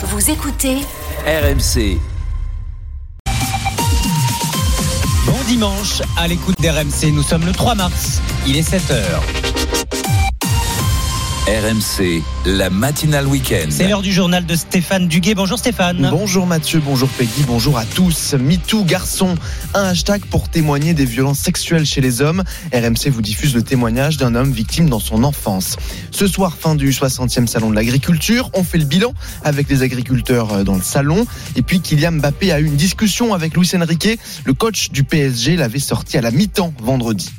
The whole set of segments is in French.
Vous écoutez RMC. Bon dimanche à l'écoute d'RMC. Nous sommes le 3 mars. Il est 7h. RMC, la matinale week-end. C'est l'heure du journal de Stéphane Duguet. Bonjour Stéphane. Bonjour Mathieu, bonjour Peggy, bonjour à tous. MeToo garçon, un hashtag pour témoigner des violences sexuelles chez les hommes. RMC vous diffuse le témoignage d'un homme victime dans son enfance. Ce soir, fin du 60e salon de l'agriculture, on fait le bilan avec les agriculteurs euh, dans le salon. Et puis Kylian Mbappé a eu une discussion avec Luis Enrique, le coach du PSG l'avait sorti à la mi-temps vendredi.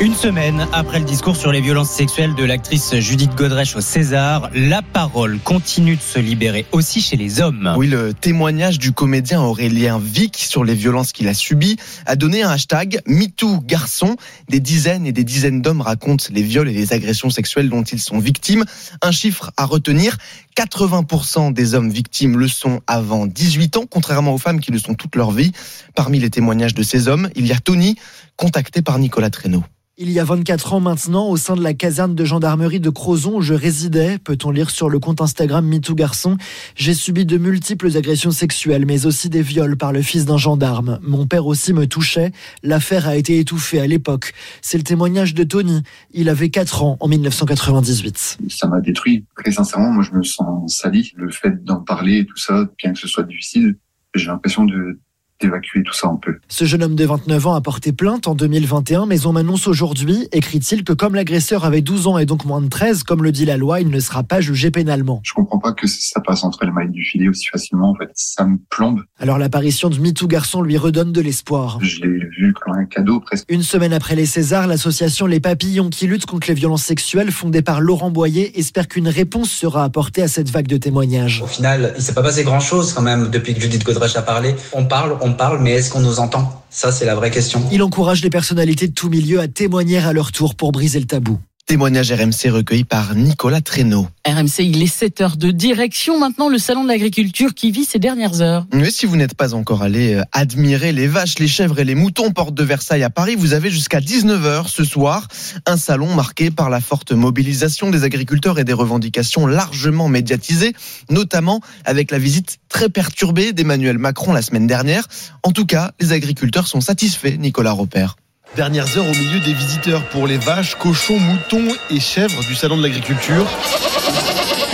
Une semaine après le discours sur les violences sexuelles de l'actrice Judith Godrèche au César, la parole continue de se libérer aussi chez les hommes. Oui, le témoignage du comédien Aurélien Vic sur les violences qu'il a subies a donné un hashtag MeToo garçon. Des dizaines et des dizaines d'hommes racontent les viols et les agressions sexuelles dont ils sont victimes. Un chiffre à retenir, 80% des hommes victimes le sont avant 18 ans, contrairement aux femmes qui le sont toute leur vie. Parmi les témoignages de ces hommes, il y a Tony, contacté par Nicolas Traîneau. Il y a 24 ans maintenant, au sein de la caserne de gendarmerie de Crozon où je résidais, peut-on lire sur le compte Instagram MeToo Garçon, j'ai subi de multiples agressions sexuelles, mais aussi des viols par le fils d'un gendarme. Mon père aussi me touchait. L'affaire a été étouffée à l'époque. C'est le témoignage de Tony. Il avait 4 ans en 1998. Ça m'a détruit. Très sincèrement, moi je me sens sali. Le fait d'en parler et tout ça, bien que ce soit difficile, j'ai l'impression de d'évacuer tout ça un peu. Ce jeune homme de 29 ans a porté plainte en 2021, mais on m'annonce aujourd'hui, écrit-il, que comme l'agresseur avait 12 ans et donc moins de 13, comme le dit la loi, il ne sera pas jugé pénalement. Je comprends pas que ça passe entre les mailles du filet aussi facilement, en fait. Ça me plombe. Alors l'apparition de MeToo Garçon lui redonne de l'espoir. Je l'ai vu comme un cadeau presque. Une semaine après les Césars, l'association Les Papillons qui lutte contre les violences sexuelles, fondée par Laurent Boyer, espère qu'une réponse sera apportée à cette vague de témoignages. Au final, il s'est pas passé grand-chose quand même depuis que Judith Godrèche a parlé. On parle, on parle, mais est-ce qu'on nous entend? Ça, c'est la vraie question. Il encourage les personnalités de tout milieu à témoigner à leur tour pour briser le tabou. Témoignage RMC recueilli par Nicolas Traîneau. RMC, il est 7 heures de direction maintenant, le salon de l'agriculture qui vit ces dernières heures. Mais si vous n'êtes pas encore allé euh, admirer les vaches, les chèvres et les moutons porte de Versailles à Paris, vous avez jusqu'à 19h ce soir un salon marqué par la forte mobilisation des agriculteurs et des revendications largement médiatisées, notamment avec la visite très perturbée d'Emmanuel Macron la semaine dernière. En tout cas, les agriculteurs sont satisfaits, Nicolas Repère. Dernières heures au milieu des visiteurs pour les vaches, cochons, moutons et chèvres du Salon de l'Agriculture.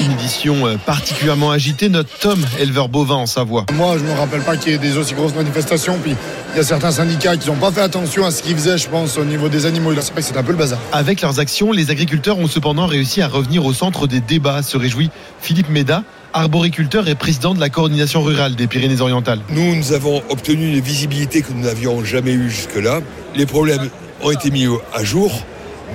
Une édition euh, particulièrement agitée. Notre Tom, éleveur bovin en Savoie. Moi, je ne me rappelle pas qu'il y ait des aussi grosses manifestations. Puis il y a certains syndicats qui n'ont pas fait attention à ce qu'ils faisaient, je pense, au niveau des animaux. C'est vrai que c'est un peu le bazar. Avec leurs actions, les agriculteurs ont cependant réussi à revenir au centre des débats, se réjouit Philippe Méda, arboriculteur et président de la coordination rurale des Pyrénées-Orientales. Nous, nous avons obtenu une visibilité que nous n'avions jamais eue jusque-là. Les problèmes ont été mis à jour,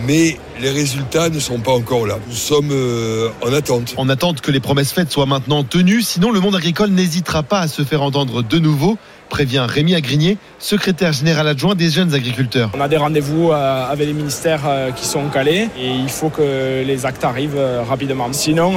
mais les résultats ne sont pas encore là. Nous sommes euh, en attente. En attente que les promesses faites soient maintenant tenues, sinon le monde agricole n'hésitera pas à se faire entendre de nouveau prévient Rémi Agrigné, secrétaire général adjoint des jeunes agriculteurs. On a des rendez-vous euh, avec les ministères euh, qui sont calés et il faut que les actes arrivent euh, rapidement. Sinon,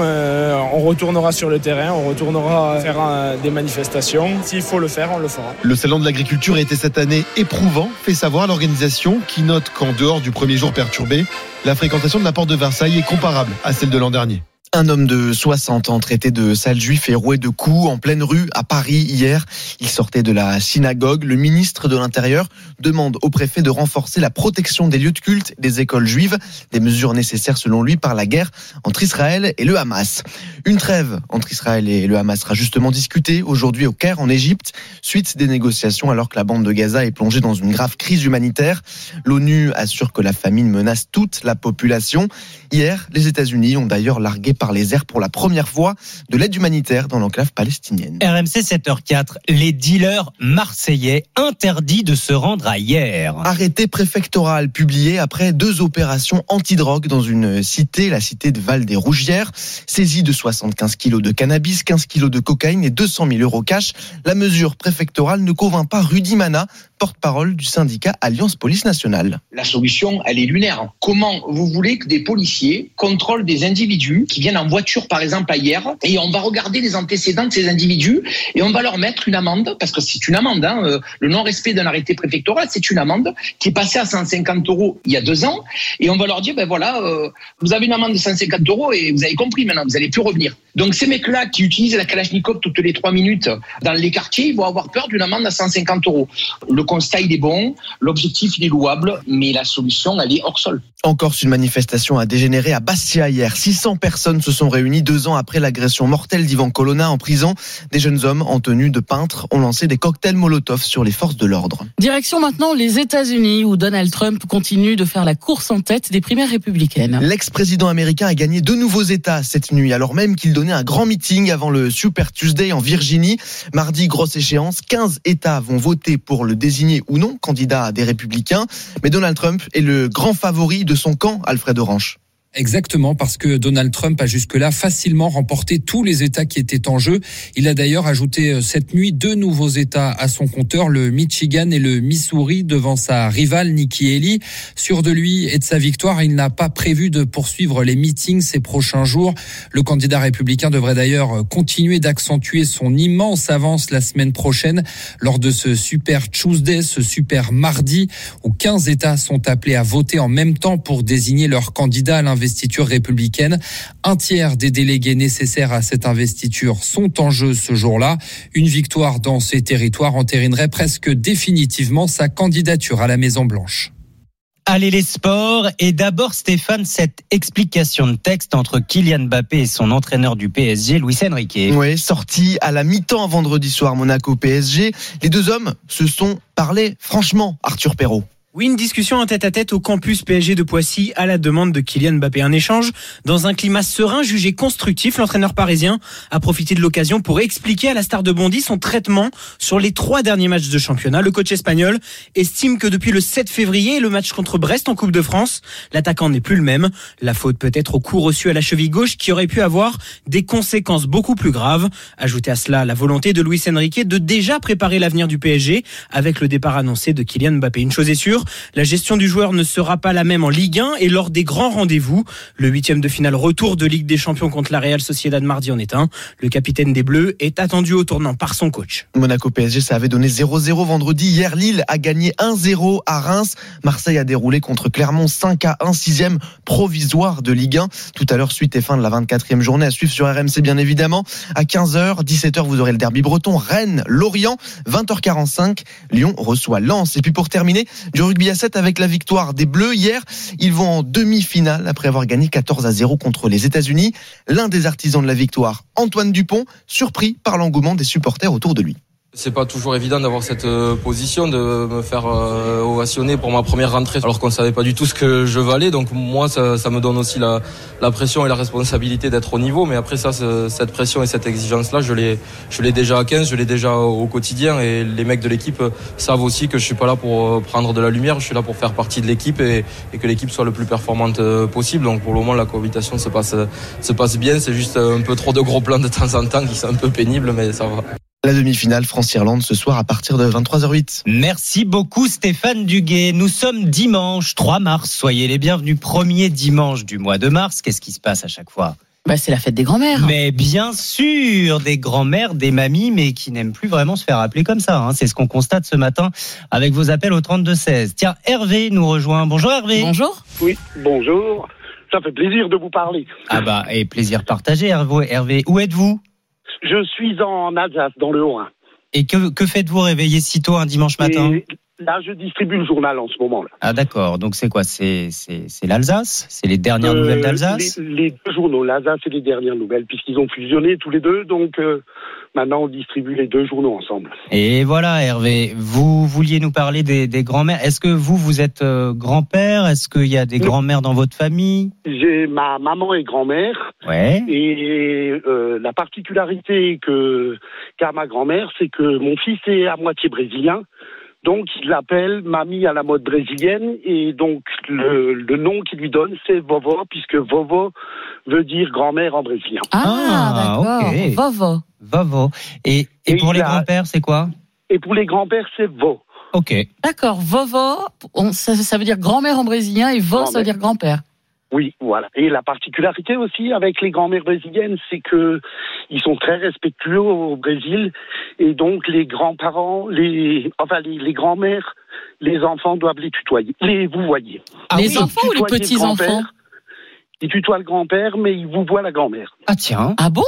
on retournera sur le terrain, on retournera faire des manifestations. S'il faut le faire, on le fera. Le salon de l'agriculture a été cette année éprouvant, fait savoir l'organisation qui note qu'en dehors du premier jour perturbé, la fréquentation de la porte de Versailles est comparable à celle de l'an dernier. Un homme de 60 ans traité de sale juif et roué de coups en pleine rue à Paris hier. Il sortait de la synagogue. Le ministre de l'Intérieur demande au préfet de renforcer la protection des lieux de culte des écoles juives, des mesures nécessaires selon lui par la guerre entre Israël et le Hamas. Une trêve entre Israël et le Hamas sera justement discutée aujourd'hui au Caire en Égypte, suite des négociations alors que la bande de Gaza est plongée dans une grave crise humanitaire. L'ONU assure que la famine menace toute la population. Hier, les États-Unis ont d'ailleurs largué par les airs pour la première fois de l'aide humanitaire dans l'enclave palestinienne. RMC 7h04, les dealers marseillais interdits de se rendre à hier. Arrêté préfectoral publié après deux opérations antidrogue dans une cité, la cité de Val des Rougières. Saisie de 75 kilos de cannabis, 15 kilos de cocaïne et 200 000 euros cash. La mesure préfectorale ne convainc pas Rudy Mana, porte-parole du syndicat Alliance Police Nationale. La solution, elle est lunaire. Comment vous voulez que des policiers contrôlent des individus qui viennent en voiture, par exemple, hier, et on va regarder les antécédents de ces individus et on va leur mettre une amende, parce que c'est une amende, hein, euh, le non-respect d'un arrêté préfectoral, c'est une amende qui est passée à 150 euros il y a deux ans, et on va leur dire, ben voilà, euh, vous avez une amende de 150 euros et vous avez compris maintenant, vous n'allez plus revenir. Donc ces mecs-là qui utilisent la Kalachnikov toutes les trois minutes dans les quartiers, ils vont avoir peur d'une amende à 150 euros. Le constat, il est bon, l'objectif, il est louable, mais la solution, elle est hors sol. En Corse, une manifestation a dégénéré à Bastia hier. 600 personnes se sont réunies deux ans après l'agression mortelle d'Ivan Colonna en prison. Des jeunes hommes en tenue de peintre ont lancé des cocktails Molotov sur les forces de l'ordre. Direction maintenant les États-Unis où Donald Trump continue de faire la course en tête des primaires républicaines. L'ex-président américain a gagné deux nouveaux États cette nuit, alors même qu'il donnait un grand meeting avant le Super Tuesday en Virginie. Mardi, grosse échéance, 15 États vont voter pour le désigner ou non candidat des républicains. Mais Donald Trump est le grand favori de son camp, Alfred Orange. Exactement, parce que Donald Trump a jusque-là facilement remporté tous les États qui étaient en jeu. Il a d'ailleurs ajouté euh, cette nuit deux nouveaux États à son compteur, le Michigan et le Missouri, devant sa rivale Nikki Haley. Sûr de lui et de sa victoire, il n'a pas prévu de poursuivre les meetings ces prochains jours. Le candidat républicain devrait d'ailleurs continuer d'accentuer son immense avance la semaine prochaine lors de ce Super Tuesday, ce Super Mardi, où 15 États sont appelés à voter en même temps pour désigner leur candidat à investiture républicaine. Un tiers des délégués nécessaires à cette investiture sont en jeu ce jour-là. Une victoire dans ces territoires entérinerait presque définitivement sa candidature à la Maison-Blanche. Allez les sports et d'abord Stéphane cette explication de texte entre Kylian Mbappé et son entraîneur du PSG Luis Enrique. Oui, sorti à la mi-temps vendredi soir Monaco PSG, les deux hommes se sont parlé franchement Arthur Perrault. Oui, une discussion en tête à tête au campus PSG de Poissy à la demande de Kylian Mbappé. Un échange dans un climat serein jugé constructif. L'entraîneur parisien a profité de l'occasion pour expliquer à la star de Bondy son traitement sur les trois derniers matchs de championnat. Le coach espagnol estime que depuis le 7 février, le match contre Brest en Coupe de France, l'attaquant n'est plus le même. La faute peut être au coup reçu à la cheville gauche qui aurait pu avoir des conséquences beaucoup plus graves. Ajoutez à cela la volonté de Luis Enrique de déjà préparer l'avenir du PSG avec le départ annoncé de Kylian Mbappé. Une chose est sûre, la gestion du joueur ne sera pas la même en Ligue 1 et lors des grands rendez-vous. Le huitième de finale retour de Ligue des Champions contre la Real Sociedad mardi en est un. Le capitaine des Bleus est attendu au tournant par son coach. Monaco PSG, ça avait donné 0-0 vendredi. Hier, Lille a gagné 1-0 à Reims. Marseille a déroulé contre Clermont 5 à 1, sixième provisoire de Ligue 1. Tout à l'heure, suite et fin de la 24e journée à suivre sur RMC, bien évidemment. À 15h, 17h, vous aurez le derby breton. Rennes, Lorient, 20h45. Lyon reçoit Lens. Et puis pour terminer, rugby à 7 avec la victoire des Bleus hier. Ils vont en demi-finale après avoir gagné 14 à 0 contre les États-Unis. L'un des artisans de la victoire, Antoine Dupont, surpris par l'engouement des supporters autour de lui. C'est pas toujours évident d'avoir cette euh, position, de me faire euh, ovationner pour ma première rentrée, alors qu'on savait pas du tout ce que je valais. Donc moi, ça, ça me donne aussi la, la, pression et la responsabilité d'être au niveau. Mais après ça, cette pression et cette exigence-là, je l'ai, je l'ai déjà à 15, je l'ai déjà au quotidien. Et les mecs de l'équipe savent aussi que je suis pas là pour euh, prendre de la lumière, je suis là pour faire partie de l'équipe et, et que l'équipe soit le plus performante possible. Donc pour le moment, la cohabitation se passe, se passe bien. C'est juste un peu trop de gros plans de temps en temps qui sont un peu pénibles, mais ça va. La demi-finale France-Irlande ce soir à partir de 23h08. Merci beaucoup Stéphane Duguet. Nous sommes dimanche 3 mars. Soyez les bienvenus. Premier dimanche du mois de mars. Qu'est-ce qui se passe à chaque fois? Bah, c'est la fête des grands-mères. Mais bien sûr, des grands-mères, des mamies, mais qui n'aiment plus vraiment se faire appeler comme ça. Hein. C'est ce qu'on constate ce matin avec vos appels au 32-16. Tiens, Hervé nous rejoint. Bonjour Hervé. Bonjour. Oui, bonjour. Ça fait plaisir de vous parler. Ah bah, et plaisir partagé Hervé. Hervé, où êtes-vous? Je suis en Alsace, dans le Haut-Rhin. Et que, que faites-vous réveiller si tôt un dimanche matin? Et Là, je distribue le journal en ce moment. Là. Ah d'accord, donc c'est quoi? C'est l'Alsace? C'est les dernières euh, nouvelles d'Alsace? les, les, deux journaux, l'Alsace et les dernières nouvelles, puisqu'ils ont fusionné tous les deux, donc euh, maintenant on distribue les deux journaux ensemble. Et voilà Hervé, vous vouliez nous parler des, des grands-mères. Est-ce que vous, vous êtes euh, grand-père? Est-ce qu'il y a des grands-mères dans votre famille? J'ai Ma maman est grand-mère. Ouais. Et euh, la particularité que qu'a ma grand-mère, c'est que mon fils est à moitié brésilien. Donc, il l'appelle mamie à la mode brésilienne et donc le, le nom qu'il lui donne, c'est Vovo, puisque Vovo veut dire grand-mère en brésilien. Ah, ah d'accord. Okay. Vovo. Vovo. Et, et, et pour les a... grands-pères, c'est quoi? Et pour les grands-pères, c'est Vo. Ok. D'accord. Vovo, on, ça, ça, veut dire grand-mère en brésilien et Vo, ça veut dire grand-père. Oui, voilà. Et la particularité aussi avec les grands-mères brésiliennes, c'est que ils sont très respectueux au Brésil et donc les grands-parents, les enfin les, les grands-mères, les enfants doivent les tutoyer, les vous voyez. Ah les oui, enfants ou les petits enfants il tutoie le grand-père, mais il vous voit la grand-mère. Ah tiens. Ah bon?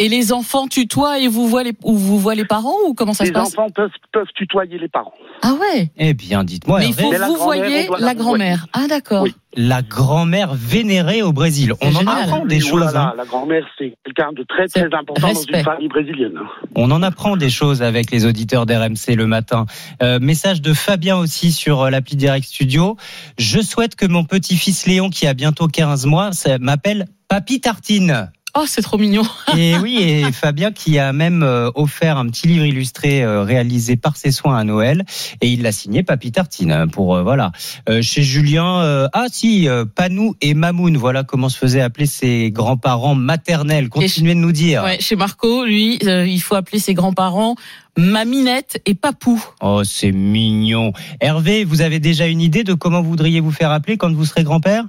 Et les enfants tutoient et vous voient les, ou vous voient les parents ou comment ça les se passe enfants peuvent, peuvent tutoyer les parents. Ah ouais Eh bien, dites-moi, Mais il faut vous grand-mère, voyez la la grand-mère. Ah d'accord. Oui. la grand-mère vénérée au Brésil. On en génial. apprend des Oui, choses. voilà, hein. La grand-mère, c'est quelqu'un de très très important dans une famille brésilienne. On en apprend des choses avec les auditeurs d'RMC le matin. Euh, message de Fabien aussi sur euh, l'appli Direct Studio. Je souhaite que mon petit-fils Léon, qui a bientôt 15 mois, m'appelle Papy Tartine. Oh, c'est trop mignon. Et oui, et Fabien qui a même euh, offert un petit livre illustré euh, réalisé par ses soins à Noël, et il l'a signé Papy Tartine hein, pour euh, voilà. Euh, chez Julien, euh, ah si, Panou et Mamoun, voilà comment se faisaient appeler ses grands-parents maternels. Continuez de nous dire. Ouais, chez Marco, lui, il faut appeler ses grands-parents Maminette et Papou. Oh, c'est mignon. Hervé, vous avez déjà une idée de comment vous voudriez vous faire appeler quand vous serez grand-père?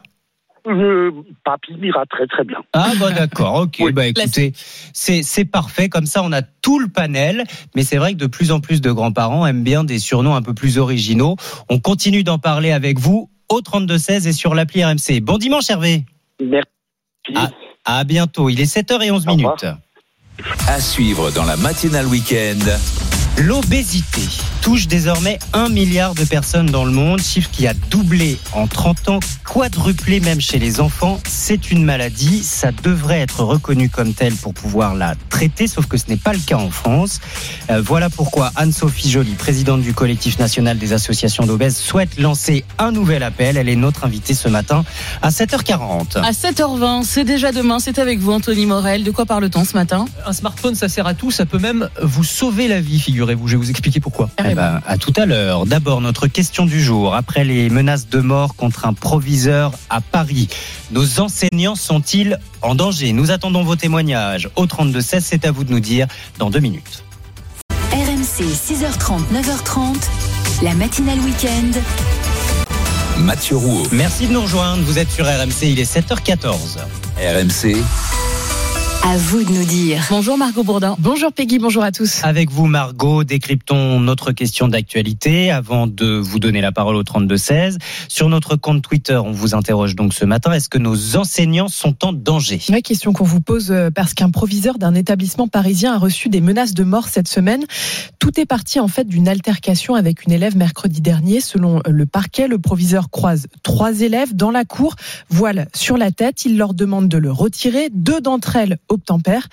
Euh, papy m'ira très très bien. Ah bah d'accord, ok. Bah écoutez, c'est c'est parfait. Comme ça, on a tout le panel. Mais c'est vrai que de plus en plus de grands-parents aiment bien des surnoms un peu plus originaux. On continue d'en parler avec vous au 32 16 et sur l'appli RMC. Bon dimanche Hervé. Merci. À, à bientôt. Il est 7h11 minutes. À suivre dans la matinale week-end. L'obésité touche désormais un milliard de personnes dans le monde, chiffre qui a doublé en 30 ans, quadruplé même chez les enfants. C'est une maladie, ça devrait être reconnu comme tel pour pouvoir la traiter, sauf que ce n'est pas le cas en France. Euh, voilà pourquoi Anne-Sophie Joly, présidente du collectif national des associations d'obèses, souhaite lancer un nouvel appel. Elle est notre invitée ce matin à 7h40. À 7h20, c'est déjà demain, c'est avec vous Anthony Morel. De quoi parle-t-on ce matin? Un smartphone, ça sert à tout, ça peut même vous sauver la vie, figurez-vous. Je vais vous expliquer pourquoi. Eh ben, à tout à l'heure. D'abord, notre question du jour. Après les menaces de mort contre un proviseur à Paris, nos enseignants sont-ils en danger? Nous attendons vos témoignages. Au 32-16, c'est à vous de nous dire dans deux minutes. RMC 6h30, 9h30, la matinale week-end. Mathieu Rouault. Merci de nous rejoindre. Vous êtes sur RMC, il est 7h14. RMC. À vous de nous dire. Bonjour Margot Bourdin. Bonjour Peggy, bonjour à tous. Avec vous, Margot, décryptons notre question d'actualité avant de vous donner la parole au 32-16. Sur notre compte Twitter, on vous interroge donc ce matin. Est-ce que nos enseignants sont en danger? Ouais, question qu'on vous pose euh, parce qu'un proviseur d'un établissement parisien a reçu des menaces de mort cette semaine. Tout est parti en fait d'une altercation avec une élève mercredi dernier. Selon le parquet, le proviseur croise trois élèves dans la cour, voile sur la tête. Il leur demande de le retirer. Deux d'entre elles obtempèrent,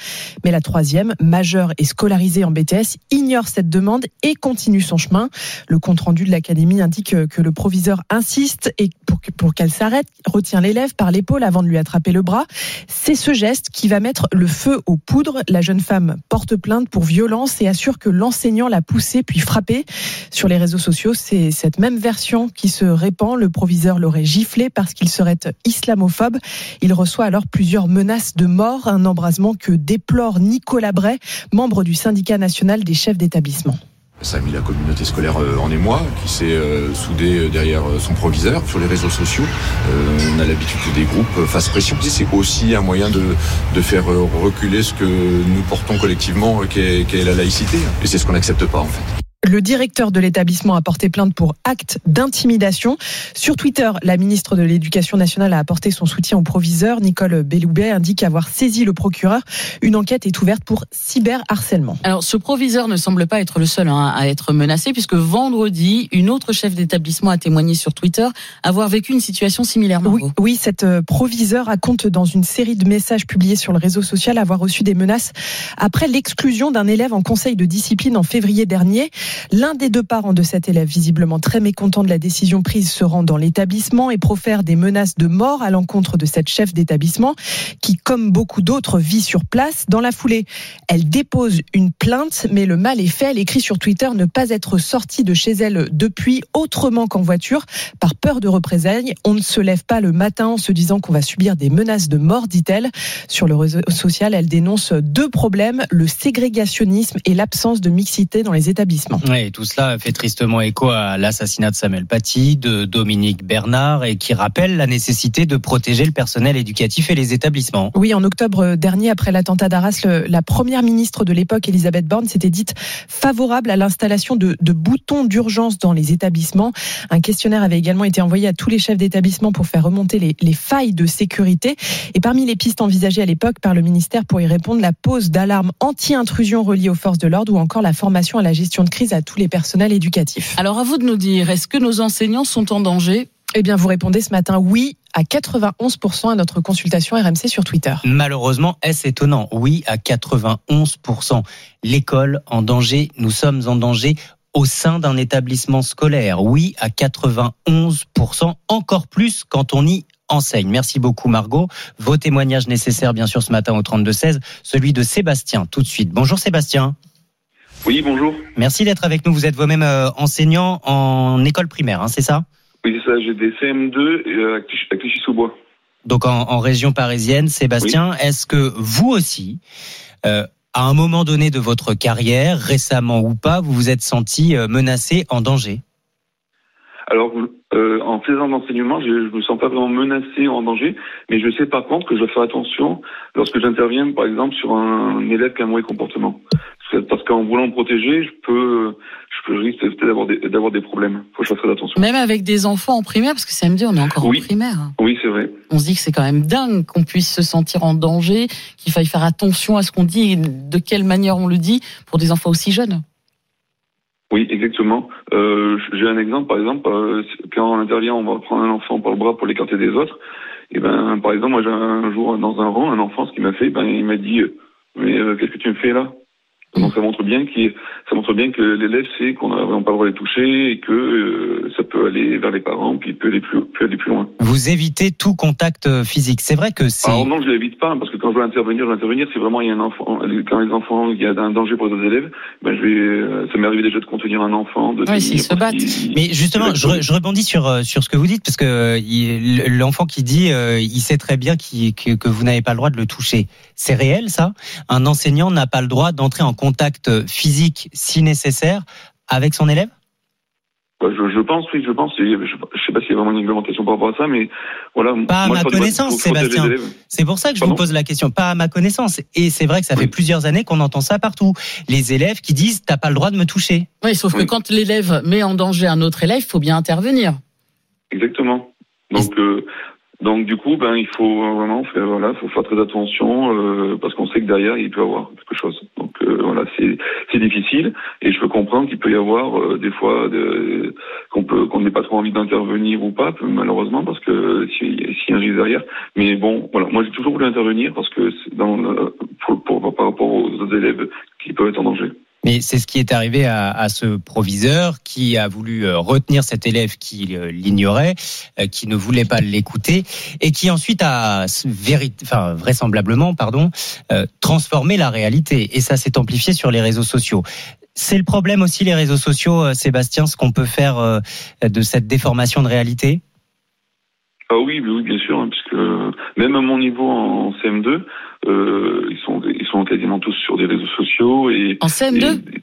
mais la troisième, majeure et scolarisée en BTS, ignore cette demande et continue son chemin. Le compte rendu de l'académie indique que le proviseur insiste et pour qu'elle s'arrête, retient l'élève par l'épaule avant de lui attraper le bras. C'est ce geste qui va mettre le feu aux poudres. La jeune femme porte plainte pour violence et assure que l'enseignant l'a poussée puis frappée. Sur les réseaux sociaux, c'est cette même version qui se répand. Le proviseur l'aurait giflé parce qu'il serait islamophobe. Il reçoit alors plusieurs menaces de mort, un embrasement que déplore Nicolas Bray, membre du syndicat national des chefs d'établissement. Ça a mis la communauté scolaire euh, en émoi, qui s'est euh, soudée euh, derrière son proviseur sur les réseaux sociaux. On a l'habitude que des groupes fassent pression. C'est aussi un moyen de, faire reculer ce que nous portons collectivement, qu'est qu'est la laïcité. Et c'est ce qu'on n'accepte pas en fait. Le directeur de l'établissement a porté plainte pour acte d'intimidation. Sur Twitter, la ministre de l'Éducation nationale a apporté son soutien au proviseur. Nicole Belloubet indique avoir saisi le procureur. Une enquête est ouverte pour cyberharcèlement. Alors, ce proviseur ne semble pas être le seul hein, à être menacé, puisque vendredi, une autre chef d'établissement a témoigné sur Twitter avoir vécu une situation similaire. Oui, oui, cette euh, proviseure raconte dans une série de messages publiés sur le réseau social avoir reçu des menaces après l'exclusion d'un élève en conseil de discipline en février dernier. L'un des deux parents de cet élève, visiblement très mécontent de la décision prise, se rend dans l'établissement et profère des menaces de mort à l'encontre de cette chef d'établissement qui, comme beaucoup d'autres, vit sur place. Dans la foulée, elle dépose une plainte, mais le mal est fait. Elle écrit sur Twitter ne pas être sortie de chez elle depuis autrement qu'en voiture par peur de représailles. On ne se lève pas le matin en se disant qu'on va subir des menaces de mort, dit-elle. Sur le réseau social, elle dénonce deux problèmes, le ségrégationnisme et l'absence de mixité dans les établissements. Oui, tout cela fait tristement écho à l'assassinat de Samuel Paty, de Dominique Bernard, et qui rappelle la nécessité de protéger le personnel éducatif et les établissements. Oui, en octobre dernier, après l'attentat d'Arras, la première ministre de l'époque, Elisabeth Borne, s'était dite favorable à l'installation de, de boutons d'urgence dans les établissements. Un questionnaire avait également été envoyé à tous les chefs d'établissement pour faire remonter les, les failles de sécurité. Et parmi les pistes envisagées à l'époque par le ministère pour y répondre, la pose d'alarme anti-intrusion reliée aux forces de l'ordre ou encore la formation à la gestion de crise à tous les personnels éducatifs. Alors à vous de nous dire, est-ce que nos enseignants sont en danger? Eh bien, vous répondez ce matin oui à 91% à notre consultation RMC sur Twitter. Malheureusement, est-ce étonnant? Oui, à 91%. L'école en danger, nous sommes en danger au sein d'un établissement scolaire. Oui, à 91%, encore plus quand on y enseigne. Merci beaucoup Margot. Vos témoignages nécessaires bien sûr ce matin au 32-16, celui de Sébastien tout de suite. Bonjour Sébastien. Oui, bonjour. Merci d'être avec nous. Vous êtes vous-même euh, enseignant en école primaire, hein, c'est ça? Oui, c'est ça, j'ai des CM2 et, euh, à Clichy- à Clichy-sous-Bois. donc en, en région parisienne. Sébastien, est-ce que vous aussi, euh, à un moment donné de votre carrière, récemment ou pas, vous vous êtes senti menacé, en danger? Alors, euh, en faisant l'enseignement, je ne me sens pas vraiment menacé ou en danger, mais je sais par contre que je dois faire attention lorsque j'interviens, par exemple, sur un élève qui a un mauvais comportement. Parce que- Parce qu'en voulant me protéger, je peux, je peux risque peut-être d'avoir des, d'avoir des problèmes. Faut que je fasse très attention. Même avec des enfants en primaire, parce que samedi on est encore Oui. en primaire. Oui, c'est vrai. On se dit que c'est quand même dingue qu'on puisse se sentir en danger, qu'il faille faire attention à ce qu'on dit et de quelle manière on le dit pour des enfants aussi jeunes. Oui, exactement. Euh, j'ai un exemple, par exemple, euh, quand on intervient, on va prendre un enfant par le bras pour l'écarter des autres. Et ben, par exemple, moi, j'ai un jour dans un rang, un enfant, ce qu'il m'a fait, ben, il m'a dit, euh, mais euh, qu'est-ce que tu me fais là? Donc ça montre bien qu'il, ça montre bien que l'élève sait qu'on n'a vraiment pas le droit de les toucher et que euh, ça peut aller vers les parents, puis peut aller plus, peut aller plus loin. Vous évitez tout contact euh, physique. C'est vrai que c'est... Alors non, je l'évite pas, parce que quand je dois intervenir, je dois intervenir, si vraiment il y a un enfant, quand les enfants, il y a un danger pour les autres élèves, ben je vais, euh, ça m'est arrivé déjà de contenir un enfant, de Ouais, s'ils se battent. Mais justement, je, re- je rebondis sur sur ce que vous dites parce que l'enfant qui dit, il sait très bien que vous n'avez pas le droit de le toucher. C'est réel, ça? Un enseignant n'a pas le droit d'entrer en contact physique, si nécessaire, avec son élève? Bah, je, je pense, oui, je pense. Je, je sais pas s'il y a vraiment une réglementation par rapport à ça, mais voilà. Pas à moi, ma connaissance, Sébastien. C'est pour ça que je Pardon? vous pose la question. Pas à ma connaissance. Et c'est vrai que ça fait plusieurs années qu'on entend ça partout. Les élèves qui disent, t'as pas le droit de me toucher. Oui, sauf que quand l'élève met en danger un autre élève, il faut bien intervenir. Exactement. Donc, euh, donc du coup, ben, il faut euh, vraiment faire, voilà, faut faire très attention euh, parce qu'on sait que derrière il peut y avoir quelque chose. Donc euh, voilà, c'est c'est difficile et je peux comprendre qu'il peut y avoir euh, des fois de- qu'on peut qu'on n'ait pas trop envie d'intervenir ou pas, malheureusement parce que s'il s'il y a un risque derrière. Mais bon, voilà, moi j'ai toujours voulu intervenir parce que c'est dans le- pour, pour- par rapport aux autres élèves qui peuvent être en danger. Mais c'est ce qui est arrivé à, ce proviseur qui a voulu euh, retenir cet élève qui euh, l'ignorait, euh, qui ne voulait pas l'écouter, et qui ensuite a vraisemblablement pardon, transformé la réalité. Et ça s'est amplifié sur les réseaux sociaux. C'est le problème aussi, les réseaux sociaux, Sébastien, ce qu'on peut faire de cette déformation de réalité? Ah oui, bien sûr, hein, puisque euh, même à mon niveau en CM2, euh, ils sont ils sont quasiment tous sur des réseaux sociaux et En CM2 et-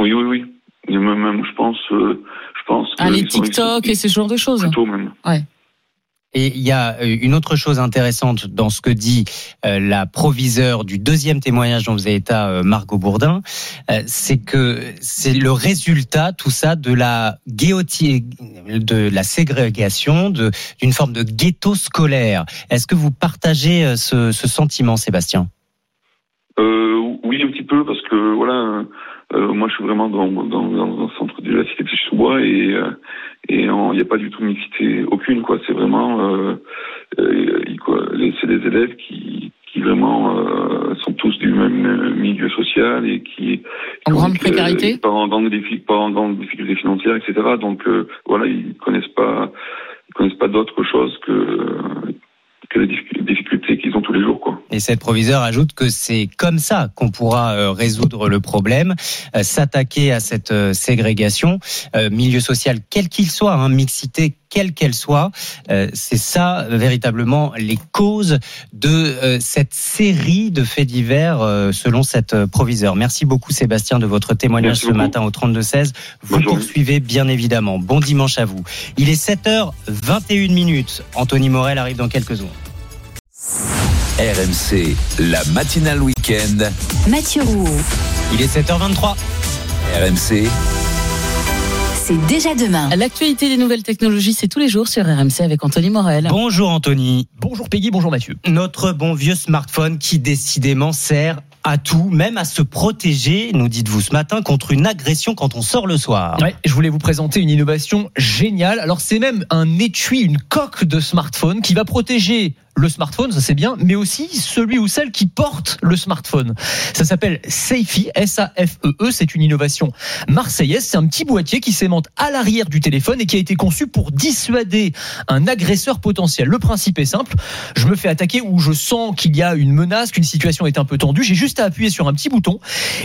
oui, oui, oui. Même, même, je pense, euh, je pense. Ah, les sont- TikTok et ce genre de choses. Plutôt même. Ouais. Et il y a euh, une autre chose intéressante dans ce que dit euh, la proviseure du deuxième témoignage dont vous avez été euh, Margot Bourdin, c'est que c'est le résultat tout ça de la de la ségrégation, d'une forme de ghetto scolaire. Est-ce que vous partagez ce, sentiment, Sébastien? Oui, un petit peu, parce que voilà, euh, moi je suis vraiment dans, dans, dans un centre de la cité de sous-bois et euh, et il n'y a pas du tout mixité aucune, quoi. C'est vraiment, euh, euh, c'est des élèves qui qui vraiment euh, sont tous du même milieu social et qui En grande précarité? pas en grande difficulté financière, etc. Donc voilà, ils connaissent pas ils connaissent pas d'autre chose que que les difficultés qu'ils ont tous les jours, quoi. Et cette proviseure ajoute que c'est comme ça qu'on pourra euh, résoudre le problème, euh, s'attaquer à cette euh, ségrégation, milieu social quel qu'il soit, hein, mixité quelle qu'elle soit. Euh, c'est ça véritablement les causes de euh, cette série de faits divers euh, selon cette euh, proviseure. Merci beaucoup Sébastien de votre témoignage Merci ce beaucoup. matin au 32-16. Vous poursuivez bien évidemment. Bon dimanche à vous. Il est 7h21 minutes. Anthony Morel arrive dans quelques secondes. RMC, la matinale week-end. Mathieu Rouault. Il est 7h23. RMC, C'est déjà demain. L'actualité des nouvelles technologies, c'est tous les jours sur RMC avec Anthony Morel. Bonjour Anthony. Bonjour Peggy, bonjour Mathieu. Notre bon vieux smartphone qui décidément sert à tout, même à se protéger, nous dites-vous ce matin, contre une agression quand on sort le soir. Ouais, je voulais vous présenter une innovation géniale. Alors c'est même un étui, une coque de smartphone qui va protéger le smartphone, ça c'est bien, mais aussi celui ou celle qui porte le smartphone. Ça s'appelle Safety, S-A-F-E-E, c'est une innovation marseillaise, c'est un petit boîtier qui s'aimante à l'arrière du téléphone et qui a été conçu pour dissuader un agresseur potentiel. Le principe est simple, je me fais attaquer ou je sens qu'il y a une menace, qu'une situation est un peu tendue, j'ai juste à appuyer sur un petit bouton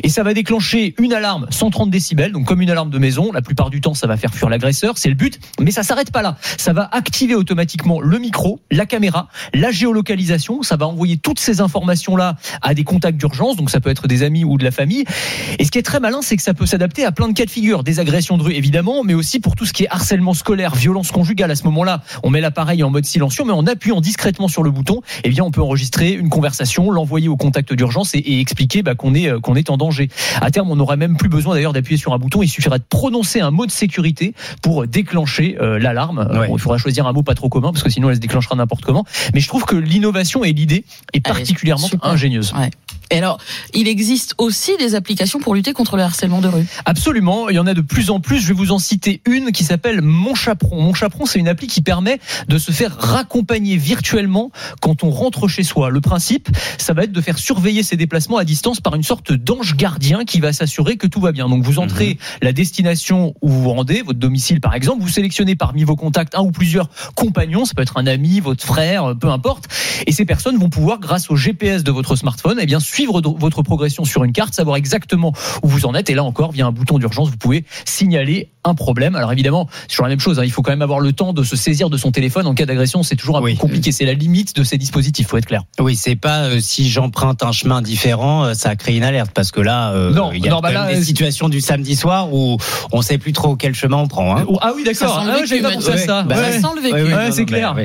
et ça va déclencher une alarme 130 décibels, donc comme une alarme de maison, la plupart du temps ça va faire fuir l'agresseur, c'est le but, mais ça s'arrête pas là. Ça va activer automatiquement le micro, la caméra, la géolocalisation, ça va envoyer toutes ces informations-là à des contacts d'urgence, donc ça peut être des amis ou de la famille. Et ce qui est très malin, c'est que ça peut s'adapter à plein de cas de figure, des agressions de rue évidemment, mais aussi pour tout ce qui est harcèlement scolaire, violence conjugale. À ce moment-là, on met l'appareil en mode silencieux, mais en appuyant discrètement sur le bouton, eh bien on peut enregistrer une conversation, l'envoyer au contact d'urgence et, et expliquer bah, qu'on est euh, qu'on est en danger. À terme, on n'aurait même plus besoin d'ailleurs d'appuyer sur un bouton. Il suffira de prononcer un mot de sécurité pour déclencher euh, l'alarme. Euh, il faudra choisir un mot pas trop commun parce que sinon elle se déclenchera n'importe comment. Mais je trouve que l'innovation et l'idée est particulièrement ingénieuse. Ouais. Et alors, il existe aussi des applications pour lutter contre le harcèlement de rue. Absolument, il y en a de plus en plus. Je vais vous en citer une qui s'appelle Mon Chaperon. Mon Chaperon, c'est une appli qui permet de se faire raccompagner virtuellement quand on rentre chez soi. Le principe, ça va être de faire surveiller ses déplacements à distance par une sorte d'ange gardien qui va s'assurer que tout va bien. Donc vous entrez la destination où vous vous rendez, votre domicile par exemple, vous sélectionnez parmi vos contacts un ou plusieurs compagnons, ça peut être un ami, votre frère, peu importe, et ces personnes vont pouvoir, grâce au GPS de votre smartphone, eh bien suivre do- votre progression sur une carte, savoir exactement où vous en êtes. Et là encore, via un bouton d'urgence, vous pouvez signaler un problème. Alors évidemment, c'est toujours la même chose. hein. Il faut quand même avoir le temps de se saisir de son téléphone en cas d'agression. C'est toujours un peu compliqué. C'est la limite de ces dispositifs. Faut être clair. Oui, c'est pas euh, si j'emprunte un chemin différent, euh, ça crée une alerte parce que là, euh, Non, il y a non, bah là, des euh, situations du samedi soir où on sait plus trop quel chemin on prend. Hein. Ah oui, d'accord. Ah, j'avais pas pensé à ça. Bah, Ouais. ça c'est clair.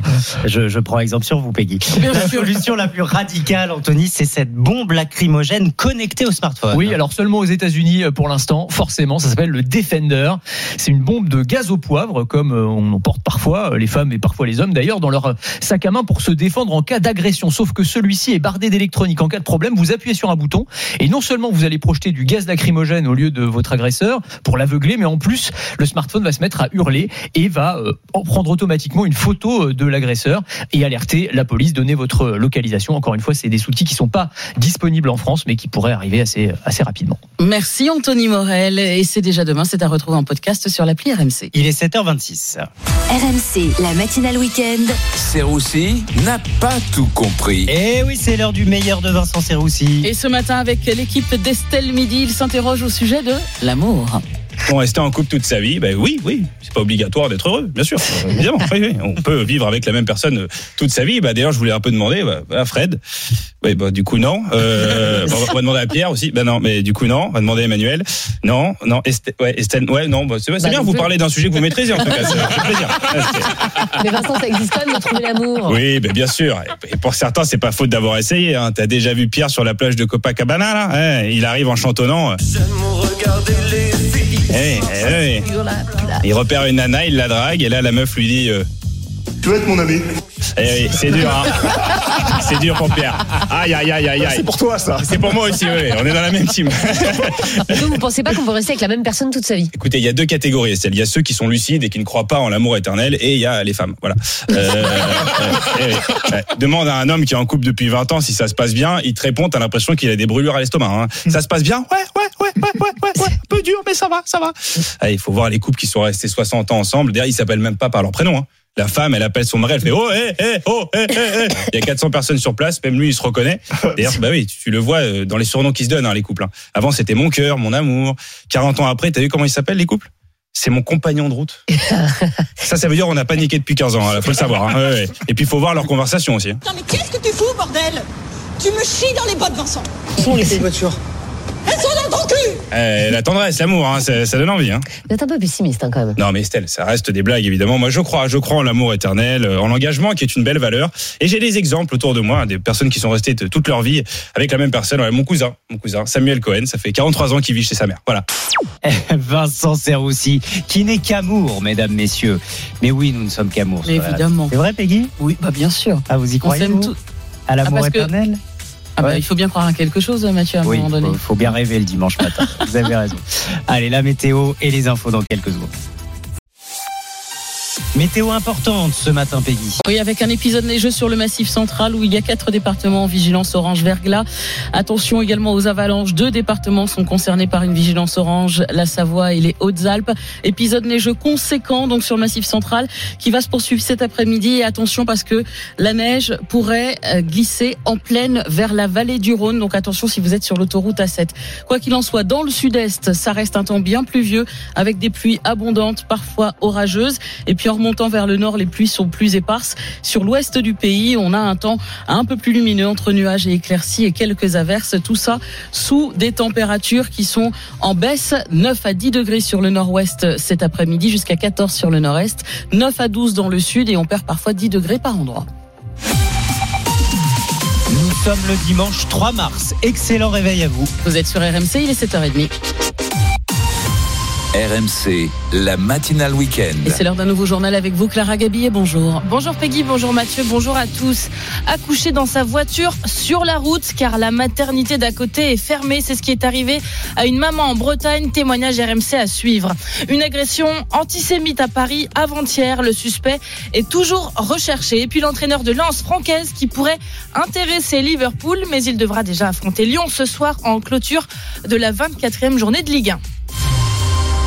Je, je prends exemple sur vous, Peggy. La solution la plus radicale, Anthony, c'est cette bombe lacrymogène connectée au smartphone. Oui, alors seulement aux États-Unis euh, pour l'instant, forcément, ça s'appelle le Defender. C'est une bombe de gaz au poivre, comme euh, on en porte parfois, euh, les femmes et parfois les hommes d'ailleurs, dans leur sac à main pour se défendre en cas d'agression. Sauf que celui-ci est bardé d'électronique. En cas de problème, vous appuyez sur un bouton et non seulement vous allez projeter du gaz lacrymogène au lieu de votre agresseur pour l'aveugler, mais en plus, le smartphone va se mettre à hurler et va en prendre automatiquement une photo de l'agresseur et alerter la police, donner votre localisation. Encore une fois, c'est des outils qui sont pas disponibles en France, mais qui pourraient arriver assez, assez rapidement. Merci Anthony Morel. Et c'est déjà demain, c'est à retrouver en podcast sur l'appli RMC. Il est 7h26. RMC, la matinale week-end. Serroussi n'a pas tout compris. Eh oui, c'est l'heure du meilleur de Vincent Serroussi. Et ce matin, avec l'équipe d'Estelle Midi, il s'interroge au sujet de l'amour. On rester en couple toute sa vie, ben oui, oui, c'est pas obligatoire d'être heureux, bien sûr, Euh, évidemment. oui, oui. On peut vivre avec la même personne euh, toute sa vie. Bah, d'ailleurs, je voulais un peu demander bah, à Fred. Oui, bah, du coup, non. Euh, on va demander à Pierre aussi. Ben non, mais du coup, non. On va demander à Emmanuel. Non, non. Estelle, ouais, Estelle, ouais, non. Bah, c'est c'est Bah, bien, non vous plus. parlez d'un sujet que vous maîtrisez, en tout cas. Fait plaisir. Mais Vincent, ça existe quand même de trouver l'amour. Oui, ben bien sûr. Et pour certains, c'est pas faute d'avoir essayé. Hein. T'as déjà vu Pierre sur la plage de Copacabana, là Hein, Il arrive en chantonnant. Eh, eh. Il repère une nana, il la drague, et là, la meuf lui dit... euh, Tu veux être mon ami eh oui, c'est dur, hein. C'est dur pour Pierre. Aïe, aïe, aïe, aïe, aïe. C'est pour toi, ça. C'est pour moi aussi, oui. On est dans la même team. Donc, vous pensez pas qu'on peut rester avec la même personne toute sa vie? Écoutez, il y a deux catégories. Il y a ceux qui sont lucides et qui ne croient pas en l'amour éternel, et il y a les femmes. Voilà. Euh, euh, eh oui. Demande à un homme qui est en couple depuis 20 ans si ça se passe bien. Il te répond, t'as l'impression qu'il a des brûlures à l'estomac. Hein. Ça se passe bien? Ouais, ouais, ouais, ouais, ouais, ouais, ouais. Un peu dur, mais ça va, ça va. Il faut voir les couples qui sont restés 60 ans ensemble. D'ailleurs, ils s'appellent même pas par leur prénom. Hein. La femme, elle appelle son mari, elle fait oh, hé, hé, oh, hé, hé, hé. Il y a 400 personnes sur place, même lui, il se reconnaît. D'ailleurs, bah oui, tu, le vois euh, dans les surnoms qui se donnent, hein, les couples. hein. Avant, c'était mon cœur, mon amour. 40 ans après, t'as vu comment ils s'appellent, les couples? C'est mon compagnon de route. ça, ça veut dire on a paniqué depuis 15 ans, il faut le savoir. hein. Ouais, ouais. Et puis il faut voir leur conversation aussi. hein. Putain, mais qu'est-ce que tu fous, bordel? Tu me chies dans les bottes, Vincent Où sont les voitures? Eh, la tendresse, l'amour, hein, ça, ça donne envie. Hein. Vous êtes un peu pessimiste hein, quand même. Non mais Estelle, ça reste des blagues évidemment. Moi je crois, je crois en l'amour éternel, euh, en l'engagement qui est une belle valeur. Et j'ai des exemples autour de moi, hein, des personnes qui sont restées toute leur vie avec la même personne. Ouais, mon cousin, mon cousin Samuel Cohen, ça fait 43 ans qu'il vit chez sa mère. Voilà. Vincent Serroussi, qui n'est qu'amour, mesdames, messieurs. Mais oui, nous ne sommes qu'amour. Évidemment. C'est vrai, Peggy? Oui, bah bien sûr. Ah, vous y On croyez s'aime vous tous. À l'amour Ah, que- éternel? Ah bah, Ouais. il faut bien croire à quelque chose, Mathieu, à un Oui, moment donné. faut, faut bien rêver le dimanche matin. Vous avez raison. Allez, la météo et les infos dans quelques secondes. Météo importante ce matin, Peggy. Oui, avec un épisode neigeux sur le massif central où il y a quatre départements en vigilance orange verglas. Attention également aux avalanches. Deux départements sont concernés par une vigilance orange, la Savoie et les Hautes-Alpes. Épisode neigeux conséquent donc sur le massif central qui va se poursuivre cet après-midi. Et attention parce que la neige pourrait euh, glisser en pleine vers la vallée du Rhône. Donc attention si vous êtes sur l'autoroute A7. Quoi qu'il en soit, dans le sud-est, ça reste un temps bien pluvieux avec des pluies abondantes, parfois orageuses. Et puis en remontant vers le nord, les pluies sont plus éparses. Sur l'ouest du pays, on a un temps un peu plus lumineux entre nuages et éclaircies et quelques averses. Tout ça sous des températures qui sont en baisse. 9 à 10 degrés sur le nord-ouest cet après-midi, jusqu'à 14 sur le nord-est, 9 à 12 dans le sud et on perd parfois 10 degrés par endroit. Nous sommes le dimanche 3 mars. Excellent réveil à vous. Vous êtes sur RMC, il est 7h30. RMC, la matinale week-end. Et c'est l'heure d'un nouveau journal avec vous, Clara Gabillet. Bonjour. Bonjour Peggy, bonjour Mathieu, bonjour à tous. Accouché dans sa voiture sur la route car la maternité d'à côté est fermée, c'est ce qui est arrivé à une maman en Bretagne, témoignage RMC à suivre. Une agression antisémite à Paris avant-hier, le suspect est toujours recherché. Et puis l'entraîneur de Lens, Francaise, qui pourrait intéresser Liverpool, mais il devra déjà affronter Lyon ce soir en clôture de la 24e journée de Ligue 1.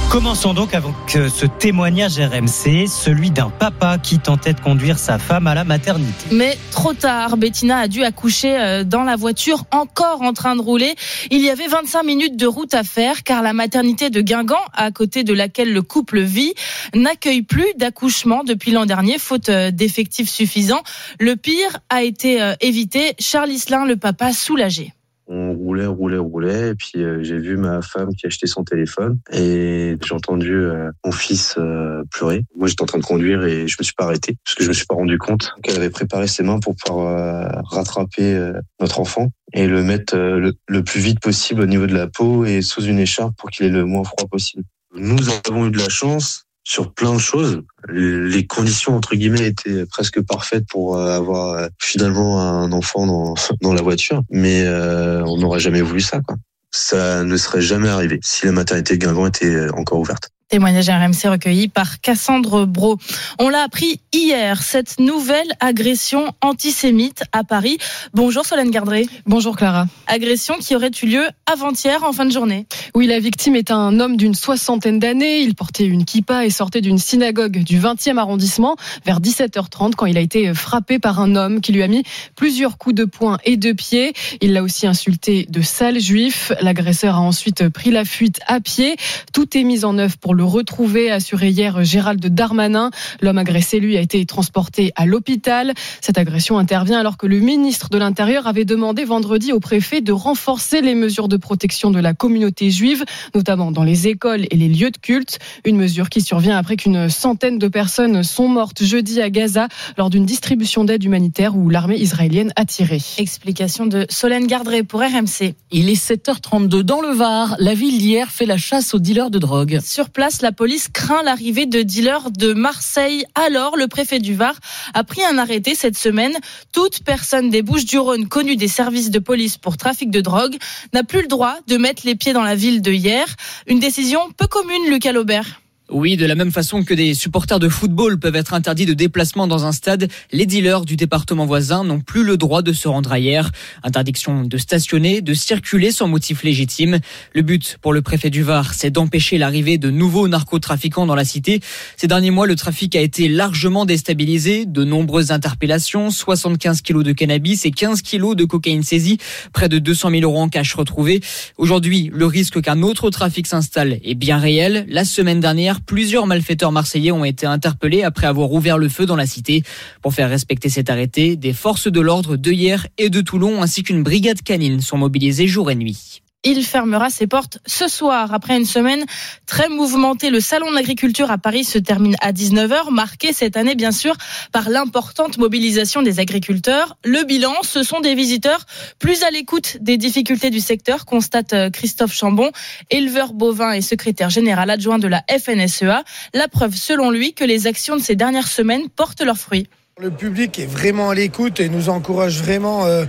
Commençons donc avec euh, ce témoignage RMC, celui d'un papa qui tentait de conduire sa femme à la maternité. Mais trop tard, Bettina a dû accoucher euh, dans la voiture encore en train de rouler. Il y avait 25 minutes de route à faire car la maternité de Guingamp, à côté de laquelle le couple vit, n'accueille plus d'accouchement depuis l'an dernier, faute euh, d'effectifs suffisants. Le pire a été évité. Charles Islin, le papa, soulagé. On roulait, roulait, roulait, et puis euh, j'ai vu ma femme qui achetait son téléphone et j'ai entendu euh, mon fils euh, pleurer. Moi, j'étais en train de conduire et je me suis pas arrêté parce que je me suis pas rendu compte qu'elle avait préparé ses mains pour pouvoir euh, rattraper euh, notre enfant et le mettre euh, le, le plus vite possible au niveau de la peau et sous une écharpe pour qu'il ait le moins froid possible. Nous avons eu de la chance sur plein de choses. Les conditions entre guillemets étaient presque parfaites pour euh, avoir euh, finalement un enfant dans, dans la voiture, mais euh, on n'aurait jamais voulu ça. Quoi. Ça ne serait jamais arrivé si la maternité de Guingamp était encore ouverte. Témoignage RMC recueilli par Cassandre Bro. On l'a appris hier, cette nouvelle agression antisémite à Paris. Bonjour Solène Gardré. Bonjour Clara. Agression qui aurait eu lieu avant-hier en fin de journée. Oui, la victime est un homme d'une soixantaine d'années. Il portait une kippa et sortait d'une synagogue du 20e arrondissement vers 17h30 quand il a été frappé par un homme qui lui a mis plusieurs coups de poing et de pied. Il l'a aussi insulté de sale juif. L'agresseur a ensuite pris la fuite à pied. Tout est mis en œuvre pour le retrouver, a assuré hier Gérald Darmanin. L'homme agressé, lui, a été transporté à l'hôpital. Cette agression intervient alors que le ministre de l'Intérieur avait demandé vendredi au préfet de renforcer les mesures de protection de la communauté juive, notamment dans les écoles et les lieux de culte. Une mesure qui survient après qu'une centaine de personnes sont mortes jeudi à Gaza lors d'une distribution d'aide humanitaire où l'armée israélienne a tiré. Explication de Solène Gardré pour RMC. Il est 7h32 dans le Var. La ville d'hier fait la chasse aux dealers de drogue. Sur place, la police craint l'arrivée de dealers de Marseille. Alors, le préfet du Var a pris un arrêté cette semaine. Toute personne des Bouches-du-Rhône connue des services de police pour trafic de drogue n'a plus le droit de mettre les pieds dans la ville de hier. Une décision peu commune, Lucas Laubert. Oui, de la même façon que des supporters de football peuvent être interdits de déplacement dans un stade, les dealers du département voisin n'ont plus le droit de se rendre ailleurs. Interdiction de stationner, de circuler sans motif légitime. Le but pour le préfet du Var, c'est d'empêcher l'arrivée de nouveaux narcotrafiquants dans la cité. Ces derniers mois, le trafic a été largement déstabilisé. De nombreuses interpellations, 75 kilos de cannabis et 15 kilos de cocaïne saisie, près de 200 000 euros en cash retrouvés. Aujourd'hui, le risque qu'un autre trafic s'installe est bien réel. La semaine dernière, Plusieurs malfaiteurs marseillais ont été interpellés après avoir ouvert le feu dans la cité. Pour faire respecter cet arrêté, des forces de l'ordre de hier et de Toulon ainsi qu'une brigade canine sont mobilisées jour et nuit. Il fermera ses portes ce soir. Après une semaine très mouvementée, le Salon de l'agriculture à Paris se termine à 19h, marqué cette année bien sûr par l'importante mobilisation des agriculteurs. Le bilan, ce sont des visiteurs plus à l'écoute des difficultés du secteur, constate euh, Christophe Chambon, éleveur bovin et secrétaire général adjoint de la FNSEA. La preuve selon lui que les actions de ces dernières semaines portent leurs fruits. Le public est vraiment à l'écoute et nous encourage vraiment euh,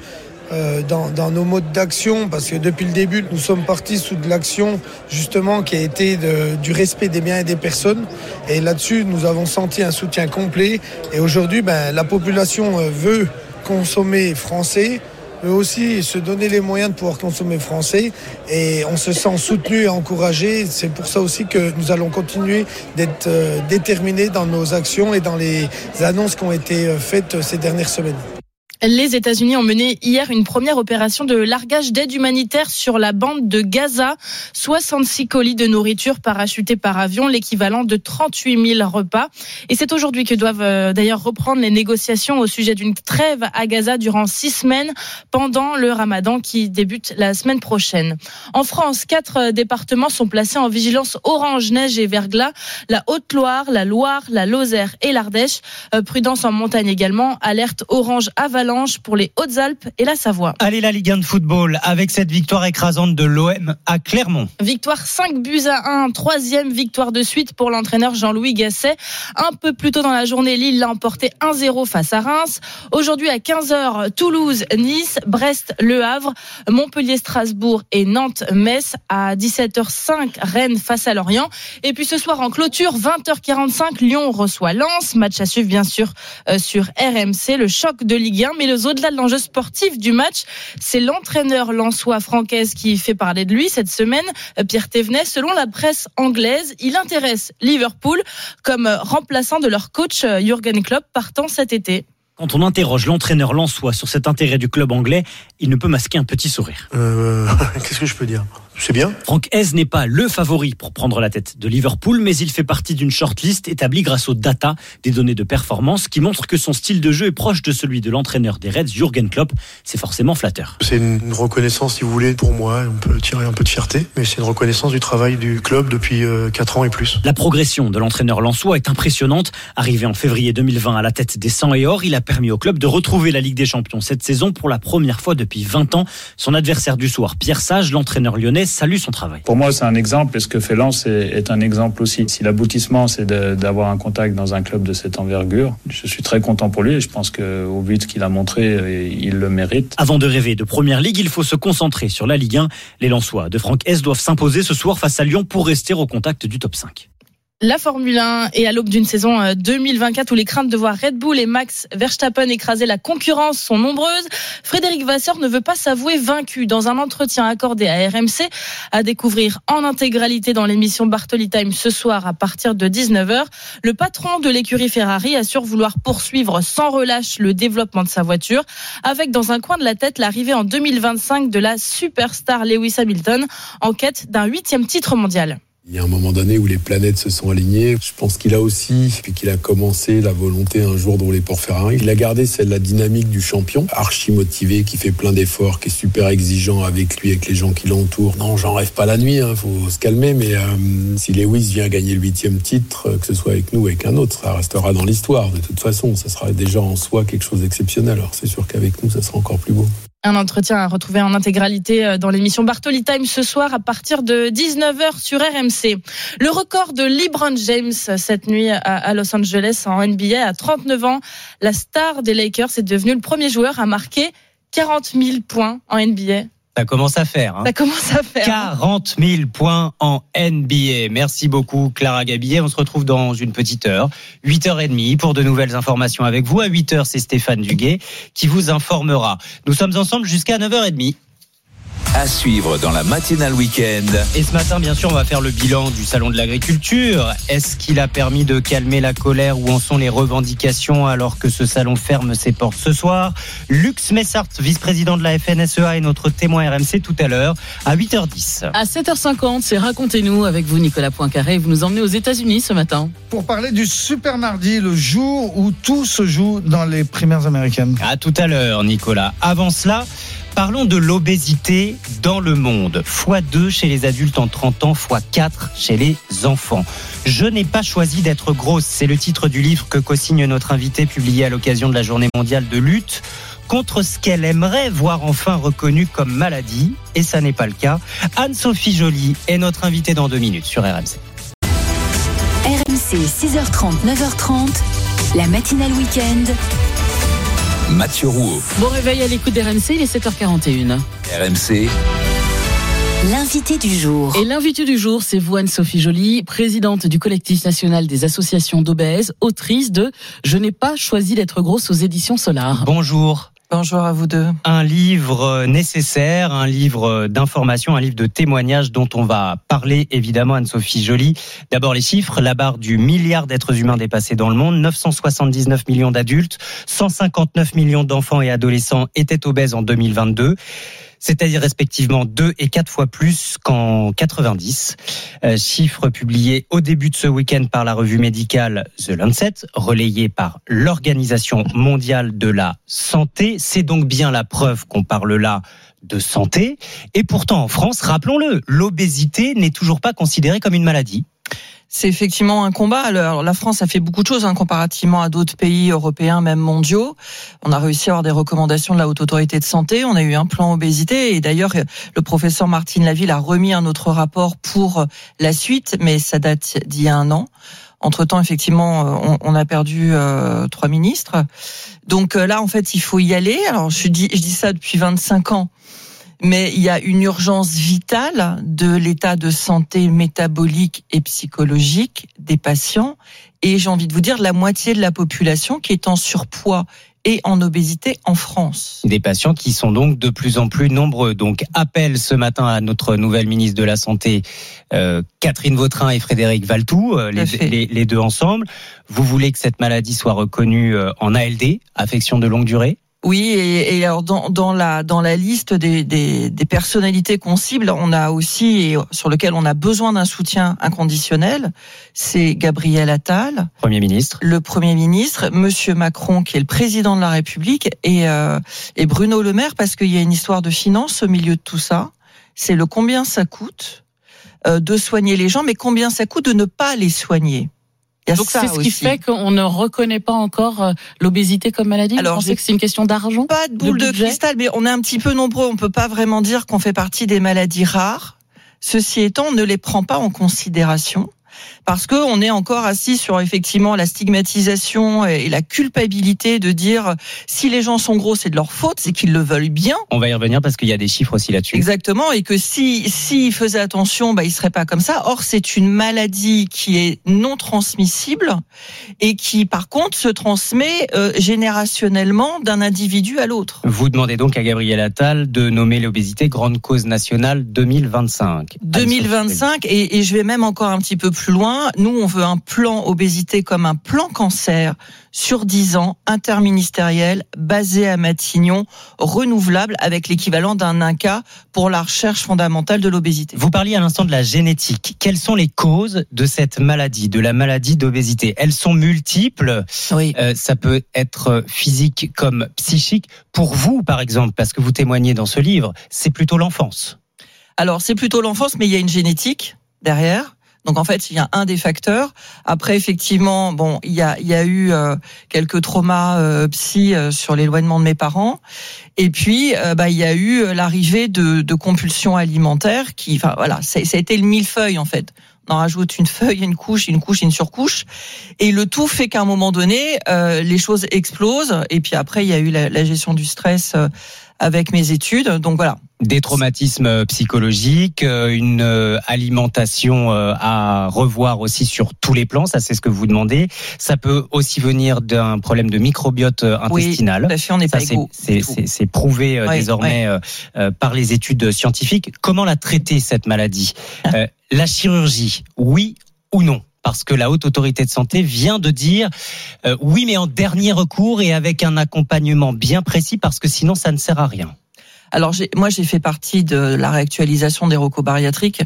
euh, dans, nos modes d'action parce que depuis le début, nous sommes partis sous de l'action justement qui a été de- du respect des biens et des personnes. Et là-dessus, nous avons senti un soutien complet. Et aujourd'hui, ben, la population euh, veut consommer français veut aussi se donner les moyens de pouvoir consommer français et on se sent soutenu et encouragé. C'est pour ça aussi que nous allons continuer d'être euh, déterminés dans nos actions et dans les annonces qui ont été faites ces dernières semaines. Les États-Unis ont mené hier une première opération de largage d'aide humanitaire sur la bande de Gaza. 66 colis de nourriture parachutés par avion, l'équivalent de 38 000 repas. Et c'est aujourd'hui que doivent euh, d'ailleurs reprendre les négociations au sujet d'une trêve à Gaza durant six semaines pendant le ramadan qui débute la semaine prochaine. En France, quatre euh, départements sont placés en vigilance orange, neige et verglas. La Haute-Loire, la Loire, la Lozère et l'Ardèche. Euh, prudence en montagne également. Alerte orange avalanche pour les Hautes-Alpes et la Savoie. Allez, la Ligue 1 de football, avec cette victoire écrasante de l'OM à Clermont. Victoire 5 buts à 1, troisième victoire de suite pour l'entraîneur Jean-Louis Gasset. Un peu plus tôt dans la journée, Lille l'a emporté 1-0 face à Reims. Aujourd'hui à 15h, Toulouse, Nice, Brest, Le Havre, Montpellier, Strasbourg et Nantes, Metz. À 17h05, Rennes face à Lorient. Et puis ce soir en clôture, 20h45, Lyon reçoit Lens. Match à suivre bien sûr euh, sur RMC, le choc de Ligue 1. Mais le au-delà de l'enjeu sportif du match, c'est l'entraîneur lensois Francaise qui fait parler de lui cette semaine. Euh, Pierre Thévenet, selon la presse anglaise, il intéresse Liverpool comme euh, remplaçant de leur coach euh, Jürgen Klopp partant cet été. Quand on interroge l'entraîneur lensois sur cet intérêt du club anglais, il ne peut masquer un petit sourire. Euh, Qu'est-ce que je peux dire? C'est bien. Franck Hez n'est pas le favori pour prendre la tête de Liverpool, mais il fait partie d'une shortlist établie grâce aux data, des données de performance qui montrent que son style de jeu est proche de celui de l'entraîneur des Reds, Jürgen Klopp. C'est forcément flatteur. C'est une reconnaissance, si vous voulez, pour moi. On peut tirer un peu de fierté, mais c'est une reconnaissance du travail du club depuis 4 ans et plus. La progression de l'entraîneur lensois est impressionnante. Arrivé en février 2020 à la tête des 100 et or, il a permis au club de retrouver la Ligue des Champions cette saison pour la première fois depuis 20 ans. Son adversaire du soir, Pierre Sage, l'entraîneur lyonnais, salue son travail. Pour moi, c'est un exemple et ce que fait Lens est, est un exemple aussi. Si l'aboutissement, c'est d'avoir un contact dans un club de cette envergure, je suis très content pour lui et je pense qu'au but qu'il a montré, euh, il le mérite. Avant de rêver de première ligue, il faut se concentrer sur la Ligue 1. Les Lensois de Franck S doivent s'imposer ce soir face à Lyon pour rester au contact du top 5. La Formule 1 est à l'aube d'une saison euh, 2024 où les craintes de voir Red Bull et Max Verstappen écraser la concurrence sont nombreuses. Frédéric Vasseur ne veut pas s'avouer vaincu dans un entretien accordé à RMC à découvrir en intégralité dans l'émission Bartoli Time ce soir à partir de 19h. Le patron de l'écurie Ferrari assure vouloir poursuivre sans relâche le développement de sa voiture avec dans un coin de la tête l'arrivée en 2025 de la superstar Lewis Hamilton en quête d'un huitième titre mondial. Il y a un moment donné où les planètes se sont alignées. Je pense qu'il a aussi, depuis qu'il a commencé, la volonté un jour de rouler pour Ferrari. Il a gardé celle la dynamique du champion, archi motivé, qui fait plein d'efforts, qui est super exigeant avec lui, avec les gens qui l'entourent. Non, j'en rêve pas la nuit, hein, faut se calmer, mais euh, si Lewis vient gagner le huitième titre, euh, que ce soit avec nous ou avec un autre, ça restera dans l'histoire. De toute façon, ça sera déjà en soi quelque chose d'exceptionnel. Alors c'est sûr qu'avec nous, ça sera encore plus beau. Un entretien à retrouver en intégralité euh, dans l'émission Bartoli Time ce soir à partir de 19h sur RMC. Le record de LeBron James cette nuit à Los Angeles en NBA à 39 ans. La star des Lakers est devenu le premier joueur à marquer 40 000 points en NBA. Ça commence à faire. Hein. Ça commence à faire. 40 000 points en NBA. Merci beaucoup Clara Gabillet. On se retrouve dans une petite heure, 8h30 pour de nouvelles informations avec vous. À 8h, c'est Stéphane Duguet qui vous informera. Nous sommes ensemble jusqu'à 9h30. À suivre dans la matinale week-end. Et ce matin, bien sûr, on va faire le bilan du salon de l'agriculture. Est-ce qu'il a permis de calmer la colère Où en sont les revendications alors que ce salon ferme ses portes ce soir? Lux Messart, vice-président de la FNSEA, est notre témoin RMC tout à l'heure à 8h10. À 7h50, c'est Racontez-nous avec vous, Nicolas Poincaré. Vous nous emmenez aux États-Unis ce matin. Pour parler du Super Mardi, le jour où tout se joue dans les primaires américaines. À tout à l'heure, Nicolas. Avant cela, Parlons de l'obésité dans le monde. x2 chez les adultes en 30 ans, x4 chez les enfants. Je n'ai pas choisi d'être grosse. C'est le titre du livre que co-signe notre invité publié à l'occasion de la journée mondiale de lutte contre ce qu'elle aimerait voir enfin reconnu comme maladie. Et ça n'est pas le cas. Anne-Sophie Joly est notre invitée dans deux minutes sur RMC. RMC 6h30, 9h30, la matinale week-end. Mathieu Rouault. Bon réveil à l'écoute d'RMC, il est 7h41. RMC. L'invité du jour. Et l'invité du jour, c'est vous, Anne-Sophie Joly, présidente du collectif national des associations d'obèses, autrice de Je n'ai pas choisi d'être grosse aux éditions Solar. Bonjour. Bonjour à vous deux. Un livre nécessaire, un livre d'information, un livre de témoignages dont on va parler évidemment Anne-Sophie Joly. D'abord les chiffres, la barre du milliard d'êtres humains dépassés dans le monde, 979 millions d'adultes, 159 millions d'enfants et adolescents étaient obèses en 2022 c'est-à-dire respectivement deux et quatre fois plus qu'en 90. Euh, chiffres publiés au début de ce week-end par la revue médicale The Lancet, relayé par l'Organisation mondiale de la santé. C'est donc bien la preuve qu'on parle là de santé. Et pourtant, en France, rappelons-le, l'obésité n'est toujours pas considérée comme une maladie. C'est effectivement un combat. Alors, la France a fait beaucoup de choses hein, comparativement à d'autres pays européens, même mondiaux. On a réussi à avoir des recommandations de la Haute Autorité de Santé. On a eu un plan obésité. Et d'ailleurs, le professeur Martine Laville a remis un autre rapport pour la suite, mais ça date d'il y a un an. Entre-temps, effectivement, on, on a perdu euh, trois ministres. Donc euh, là, en fait, il faut y aller. Alors, je dis, je dis ça depuis 25 ans mais il y a une urgence vitale de l'état de santé métabolique et psychologique des patients. Et j'ai envie de vous dire, la moitié de la population qui est en surpoids et en obésité en France. Des patients qui sont donc de plus en plus nombreux. Donc appel ce matin à notre nouvelle ministre de la Santé, euh, Catherine Vautrin et Frédéric Valtou, euh, les, les, les, deux ensemble. Vous voulez que cette maladie soit reconnue euh, en ALD, affection de longue durée? Oui, et, et, alors dans, dans, la dans la liste des, des, des, personnalités qu'on cible, on a aussi et sur lequel on a besoin d'un soutien inconditionnel, c'est Gabriel Attal, Premier ministre, le Premier ministre, Monsieur Macron qui est le président de la République et euh, et Bruno Le Maire parce qu'il y a une histoire de finance au milieu de tout ça. C'est le combien ça coûte euh, de soigner les gens, mais combien ça coûte de ne pas les soigner. Donc c'est ce qui fait qu'on ne reconnaît pas encore euh, l'obésité comme maladie? Alors, que c'est une question d'argent Pas de boule de, de cristal, mais on est un petit peu nombreux. On peut pas vraiment dire qu'on fait partie des maladies rares. Ceci étant, on ne les prend pas en considération parce que on est encore assis sur effectivement la stigmatisation et la culpabilité de dire si les gens sont gros c'est de leur faute, c'est qu'ils le veulent bien. On va y revenir parce qu'il y a des chiffres aussi là-dessus. Exactement et que si s'ils faisaient attention, bah ils seraient pas comme ça. Or c'est une maladie qui est non transmissible et qui par contre se transmet euh, générationnellement d'un individu à l'autre. Vous demandez donc à Gabriel Attal de nommer l'obésité grande cause nationale 2025. 2025 et, et je vais même encore un petit peu plus loin. Nous, on veut un plan obésité comme un plan cancer sur 10 ans, interministériel, basé à Matignon, renouvelable avec l'équivalent d'un INCA pour la recherche fondamentale de l'obésité. Vous parliez à l'instant de la génétique. Quelles sont les causes de cette maladie, de la maladie d'obésité? Elles sont multiples. Oui. Euh, ça peut être physique comme psychique. Pour vous, par exemple, parce que vous témoignez dans ce livre, c'est plutôt l'enfance. Alors, c'est plutôt l'enfance, mais il y a une génétique derrière. Donc en fait, il y a un des facteurs. Après, effectivement, bon, il y a, il y a eu euh, quelques traumas euh, psy euh, sur l'éloignement de mes parents. Et puis, euh, bah, il y a eu l'arrivée de, de compulsions alimentaires qui, enfin voilà, ça, ça a été le millefeuille en fait. On en rajoute une feuille, une couche, une couche, une surcouche, et le tout fait qu'à un moment donné, les choses explosent. Et puis après, il y a eu la, la gestion du stress avec mes études. Donc voilà. Des traumatismes psychologiques, euh, une euh, alimentation euh, à revoir aussi sur tous les plans, ça c'est ce que vous demandez. Ça peut aussi venir d'un problème de microbiote intestinal. Oui, tout à fait, on n'est pas c'est- prouvé Ouais, désormais par les études scientifiques. Comment la traiter cette maladie? La chirurgie, oui ou non? Parce que la haute autorité de santé vient de dire euh, oui, mais en dernier recours et avec un accompagnement bien précis, parce que sinon ça ne sert à rien. Alors moi j'ai fait partie de la réactualisation des recos bariatriques.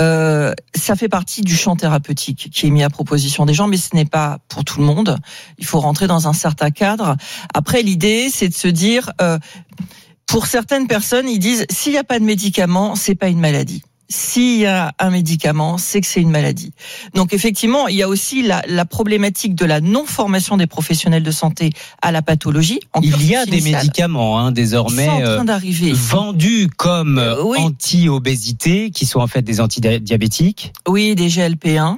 Euh, ça fait partie du champ thérapeutique qui est mis à proposition des gens, mais ce n'est pas pour tout le monde. Il faut rentrer dans un certain cadre. Après l'idée c'est de se dire, euh, pour certaines personnes ils disent s'il n'y a pas de médicament c'est pas une maladie. S'il y a un médicament, c'est que c'est une maladie. Donc effectivement, il y a aussi la, la problématique de la non-formation des professionnels de santé à la pathologie. en Il y a des médicaments hein, désormais euh, vendus comme euh, oui. anti-obésité, qui sont en fait des antidiabétiques. Oui, des GLP-1.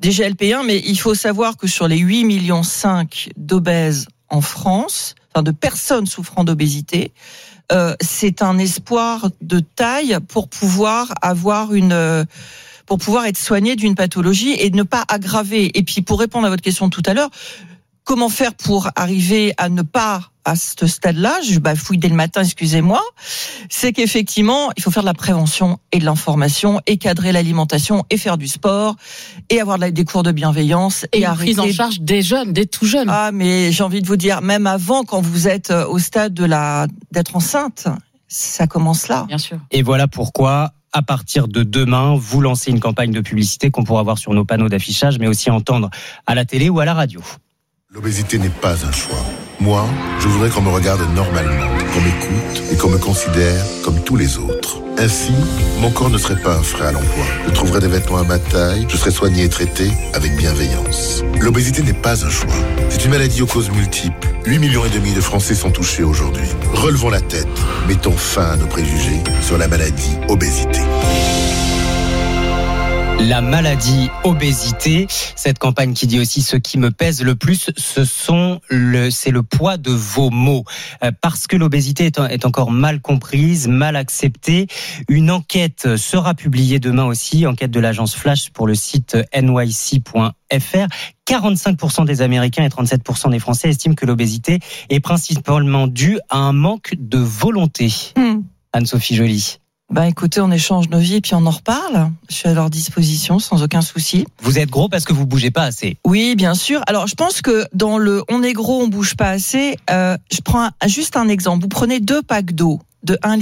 Des GLP-1, mais il faut savoir que sur les 8 millions 5 d'obèses en France, enfin de personnes souffrant d'obésité, euh, c'est un espoir de taille pour pouvoir avoir une euh, pour pouvoir être soigné d'une pathologie et ne pas aggraver. Et puis pour répondre à votre question tout à l'heure, comment faire pour arriver à ne pas à ce stade-là, je bafouille dès le matin, excusez-moi, c'est qu'effectivement, il faut faire de la prévention et de l'information, et cadrer l'alimentation, et faire du sport, et avoir des cours de bienveillance, et, Et une arrêter. prise en charge des jeunes, des tout jeunes. Ah, mais j'ai envie de vous dire, même avant, quand vous êtes euh, au stade de la d'être enceinte, ça commence là. Bien sûr. Et voilà pourquoi, à partir de demain, vous lancez une campagne de publicité qu'on pourra voir sur nos panneaux d'affichage, mais aussi entendre à la télé ou à la radio. L'obésité n'est pas un choix. Moi, je voudrais qu'on me regarde normalement, qu'on m'écoute et qu'on me considère comme tous les autres. Ainsi, mon corps ne serait pas un frein à l'emploi. Je trouverais des vêtements à ma taille, je serais soigné et traité avec bienveillance. L'obésité n'est pas un choix. C'est une maladie aux causes multiples. 8 millions et demi de Français sont touchés aujourd'hui. Relevons la tête, mettons fin à nos préjugés sur la maladie obésité. La maladie obésité, cette campagne qui dit aussi ce qui me pèse le plus, ce sont le, c'est le poids de vos mots, Euh, parce que l'obésité est, est encore mal comprise, mal acceptée. Une enquête sera publiée demain aussi, enquête de l'agence Flash pour le site nyc.fr. 45% des Américains et 37% des Français estiment que l'obésité est principalement due à un manque de volonté. Hmm. Anne-Sophie Joly. Ben écoutez, on échange nos vies et puis on en reparle. Je suis à leur disposition sans aucun souci. Vous êtes gros parce que vous bougez pas assez. Oui, bien sûr. Alors, je pense que dans le on est gros, on bouge pas assez. euh, je prends un- juste un exemple. Vous prenez deux packs d'eau de 1,5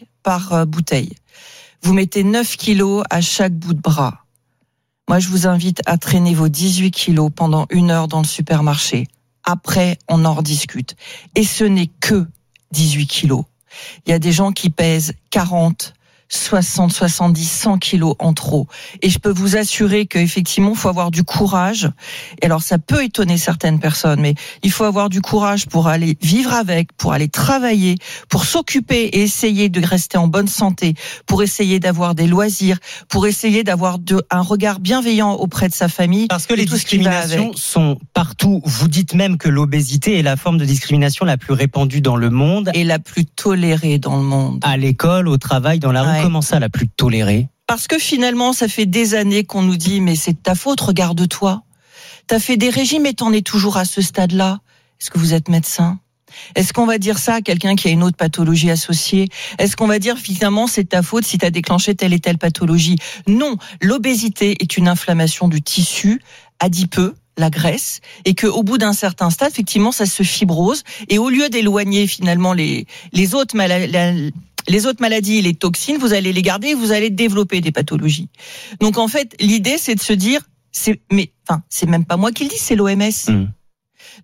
litre par euh, bouteille. Vous mettez 9 kilos à chaque bout de bras. Moi, je vous invite à traîner vos 18 kilos pendant une heure dans le supermarché. Après, on en rediscute. Et ce n'est que 18 kilos. Il y a des gens qui pèsent 40, 60, 70, 100 kilos en trop. Et je peux vous assurer qu'effectivement, il faut avoir du courage. Et alors, ça peut étonner certaines personnes, mais il faut avoir du courage pour aller vivre avec, pour aller travailler, pour s'occuper et essayer de rester en bonne santé, pour essayer d'avoir des loisirs, pour essayer d'avoir un regard bienveillant auprès de sa famille. Parce que les discriminations sont partout. Vous dites même que l'obésité est la forme de discrimination la plus répandue dans le monde. Et la plus tolérée dans le monde. À l'école, au travail, dans la rue. Ouais. Comment ça, la plus tolérée Parce que finalement, ça fait des années qu'on nous dit, mais c'est de ta faute, regarde-toi. T'as fait des régimes et t'en es toujours à ce stade-là. Est-ce que vous êtes médecin? Est-ce qu'on va dire ça à quelqu'un qui a une autre pathologie associée? Est-ce qu'on va dire finalement c'est ta faute si tu as déclenché telle et telle pathologie? Non, l'obésité est une inflammation du tissu adipeux la graisse et que au bout d'un certain stade effectivement ça se fibrose et au lieu d'éloigner finalement les les autres maladies les autres maladies les toxines, vous allez les garder et vous allez développer des pathologies. Donc en fait, l'idée c'est de se dire c'est mais enfin, c'est même pas moi qui le dis, c'est l'OMS.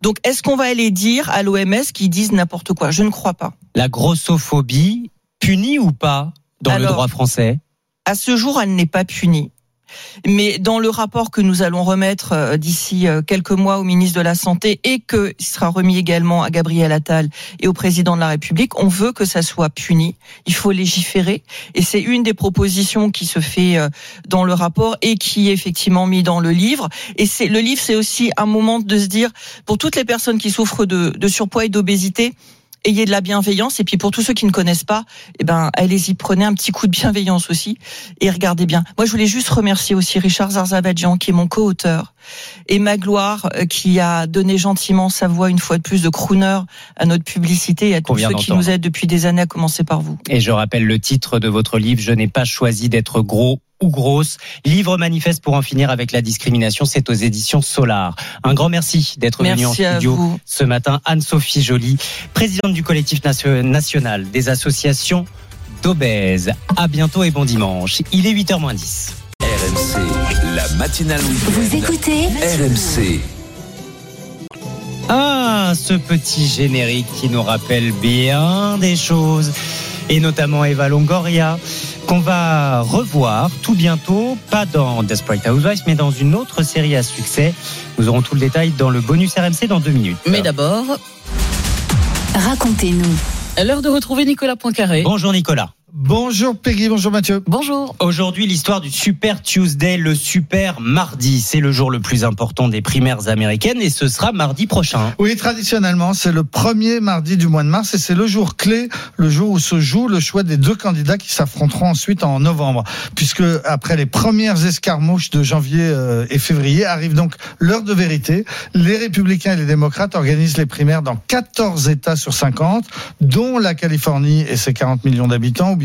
Donc est-ce qu'on va aller dire à l'OMS qu'ils disent n'importe quoi? Je ne crois pas. La grossophobie, punie ou pas dans le droit français? À ce jour, elle n'est pas punie. Mais dans le rapport que nous allons remettre euh, d'ici euh, quelques mois au ministre de la Santé et que sera remis également à Gabriel Attal et au président de la République, on veut que ça soit puni. Il faut légiférer et c'est une des propositions qui se fait euh, dans le rapport et qui est effectivement mis dans le livre. Et c'est le livre, c'est aussi un moment de se dire pour toutes les personnes qui souffrent de, de surpoids et d'obésité ayez de la bienveillance. Et puis pour tous ceux qui ne connaissent pas, eh ben, allez-y, prenez un petit coup de bienveillance aussi et regardez bien. Moi, je voulais juste remercier aussi Richard Zarzabadjian, qui est mon co-auteur, et Magloire, euh, qui a donné gentiment sa voix une fois de plus de crooner à notre publicité et à tous ceux qui nous aident depuis des années, à commencer par vous. Et je rappelle le titre de votre livre, Je n'ai pas choisi d'être gros ou grosse. Livre manifeste pour en finir avec la discrimination, c'est aux éditions Solar. Un grand merci d'être venu en studio vous. ce matin. Anne-Sophie Joly, présidente du collectif nation- national des associations d'obèses. À bientôt et bon dimanche. Il est 8h 10. RMC, la matinale. Vous écoutez RMC. Ah, ce petit générique qui nous rappelle bien des choses, et notamment Eva Longoria, qu'on va revoir tout bientôt, pas dans Desperate Housewives, mais dans une autre série à succès. Nous aurons tout le détail dans le bonus RMC dans deux minutes. Mais d'abord, Racontez-nous. l'heure de retrouver Nicolas Poincaré. Bonjour Nicolas. Bonjour Peggy, bonjour Mathieu. Bonjour. Aujourd'hui, l'histoire du Super Tuesday, le Super Mardi. C'est le jour le plus important des primaires américaines et ce sera mardi prochain. Oui, traditionnellement, c'est le premier mardi du mois de mars et c'est le jour clé, le jour où se joue le choix des deux candidats qui s'affronteront ensuite en novembre. Puisque après les premières escarmouches de janvier euh, et février, arrive donc l'heure de vérité. Les républicains et les démocrates organisent les primaires dans 14 États sur 50, dont la Californie et ses 40 millions d'habitants,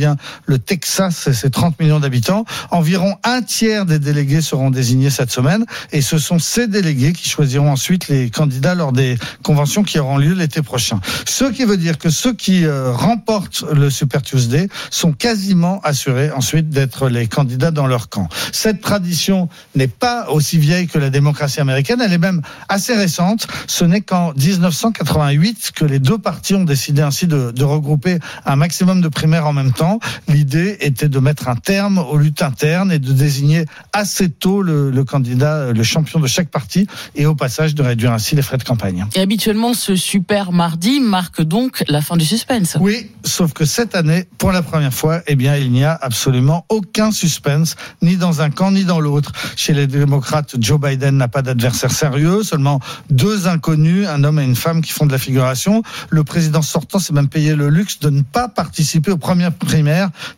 le Texas et ses 30 millions d'habitants. Environ un tiers des délégués seront désignés cette semaine et ce sont ces délégués qui choisiront ensuite les candidats lors des conventions qui auront lieu l'été prochain. Ce qui veut dire que ceux qui euh, remportent le Super Tuesday sont quasiment assurés ensuite d'être les candidats dans leur camp. Cette tradition n'est pas aussi vieille que la démocratie américaine, elle est même assez récente. Ce n'est qu'en 1988 que les deux partis ont décidé ainsi de regrouper un maximum de primaires en même temps. L'idée était de mettre un terme aux luttes internes et de désigner assez tôt le, le candidat, le champion de chaque parti, et au passage de réduire ainsi les frais de campagne. Et habituellement, ce super mardi marque donc la fin du suspense. Oui, sauf que cette année, pour la première fois, eh bien, il n'y a absolument aucun suspense, ni dans un camp ni dans l'autre. Chez les démocrates, Joe Biden n'a pas d'adversaire sérieux, seulement deux inconnus, un homme et une femme qui font de la figuration. Le président sortant s'est même payé le luxe de ne pas participer aux premières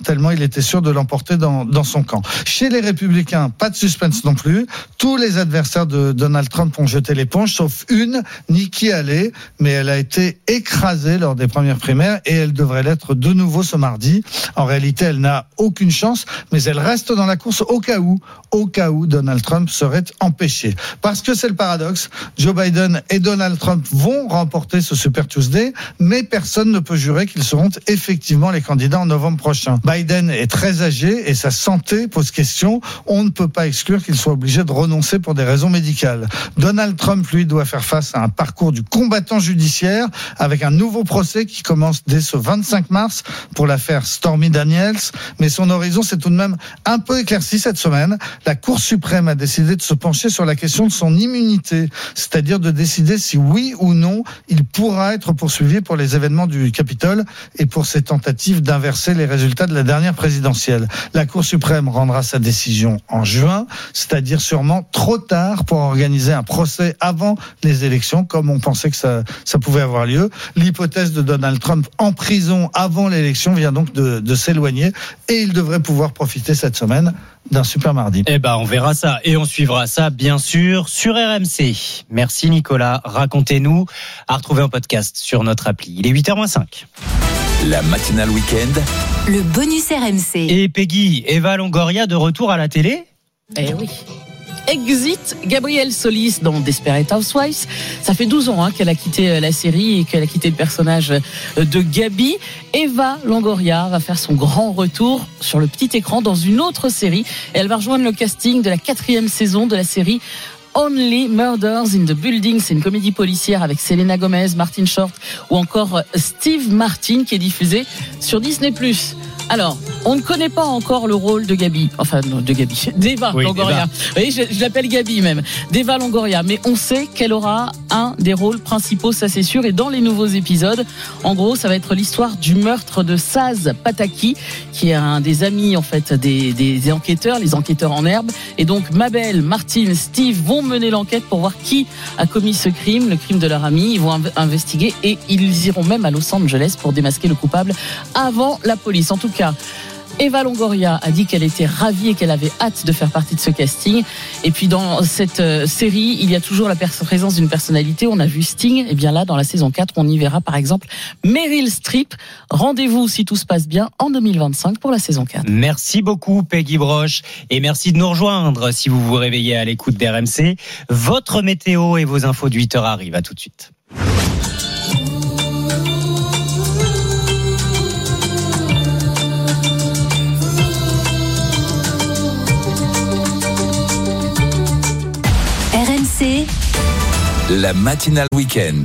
tellement il était sûr de l'emporter dans, dans son camp. Chez les républicains, pas de suspense non plus. Tous les adversaires de Donald Trump ont jeté l'éponge, sauf une, Nikki Haley, mais elle a été écrasée lors des premières primaires et elle devrait l'être de nouveau ce mardi. En réalité, elle n'a aucune chance, mais elle reste dans la course au cas où, au cas où Donald Trump serait empêché. Parce que c'est le paradoxe, Joe Biden et Donald Trump vont remporter ce Super Tuesday, mais personne ne peut jurer qu'ils seront effectivement les candidats en novembre prochain. Biden est très âgé et sa santé pose question. On ne peut pas exclure qu'il soit obligé de renoncer pour des raisons médicales. Donald Trump, lui, doit faire face à un parcours du combattant judiciaire avec un nouveau procès qui commence dès ce 25 mars pour l'affaire Stormy Daniels. Mais son horizon s'est tout de même un peu éclairci cette semaine. La Cour suprême a décidé de se pencher sur la question de son immunité, c'est-à-dire de décider si oui ou non il pourra être poursuivi pour les événements du Capitole et pour ses tentatives d'inverser les résultats de la dernière présidentielle. La Cour suprême rendra sa décision en juin, c'est-à-dire sûrement trop tard pour organiser un procès avant les élections, comme on pensait que ça, ça pouvait avoir lieu. L'hypothèse de Donald Trump en prison avant l'élection vient donc de, s'éloigner et il devrait pouvoir profiter cette semaine d'un super mardi. Eh ben, on verra ça et on suivra ça, bien sûr, sur RMC. Merci Nicolas. Racontez-nous. À retrouver en podcast sur notre appli. Il est 8h05. La matinale week-end. Le bonus RMC. Et Peggy, Eva Longoria de retour à la télé Eh oui. Exit Gabrielle Solis dans Desperate Housewives. Ça fait 12 ans hein, qu'elle a quitté euh, la série et qu'elle a quitté le personnage euh, de Gabi. Eva Longoria va faire son grand retour sur le petit écran dans une autre série. Et elle va rejoindre le casting de la quatrième saison de la série Only Murders in the Building. C'est une comédie policière avec Selena Gomez, Martin Short ou encore Steve Martin qui est diffusée sur Disney+. Alors, On ne connaît pas encore le rôle de Gabi, enfin non, de Gabi, d'Eva Oui, Longoria. Vous voyez, je, je l'appelle Gabi même, d'Eva Longoria. Mais on sait qu'elle aura un des rôles principaux, ça c'est sûr. Et dans les nouveaux épisodes, en gros, ça va être l'histoire du meurtre de Saz Pataki, qui est un des amis en fait des, des enquêteurs, les enquêteurs en herbe. Et donc Mabel, Martine, Steve vont mener l'enquête pour voir qui a commis ce crime, le crime de leur ami. Ils vont inv- investiguer et ils iront même à Los Angeles pour démasquer le coupable avant la police. En tout cas. Eva Longoria a dit qu'elle était ravie et qu'elle avait hâte de faire partie de ce casting. Et puis dans cette euh, série, il y a toujours la présence d'une personnalité. On a vu Sting. Et bien là, dans la saison 4, on y verra par exemple Meryl Streep. Rendez-vous, si tout se passe bien, en 2025 pour la saison 4. Merci beaucoup Peggy Broche et merci de nous rejoindre si vous vous réveillez à l'écoute d'RMC. Votre météo et vos infos de 8 heures arrivent. À tout de suite. La matinale week-end.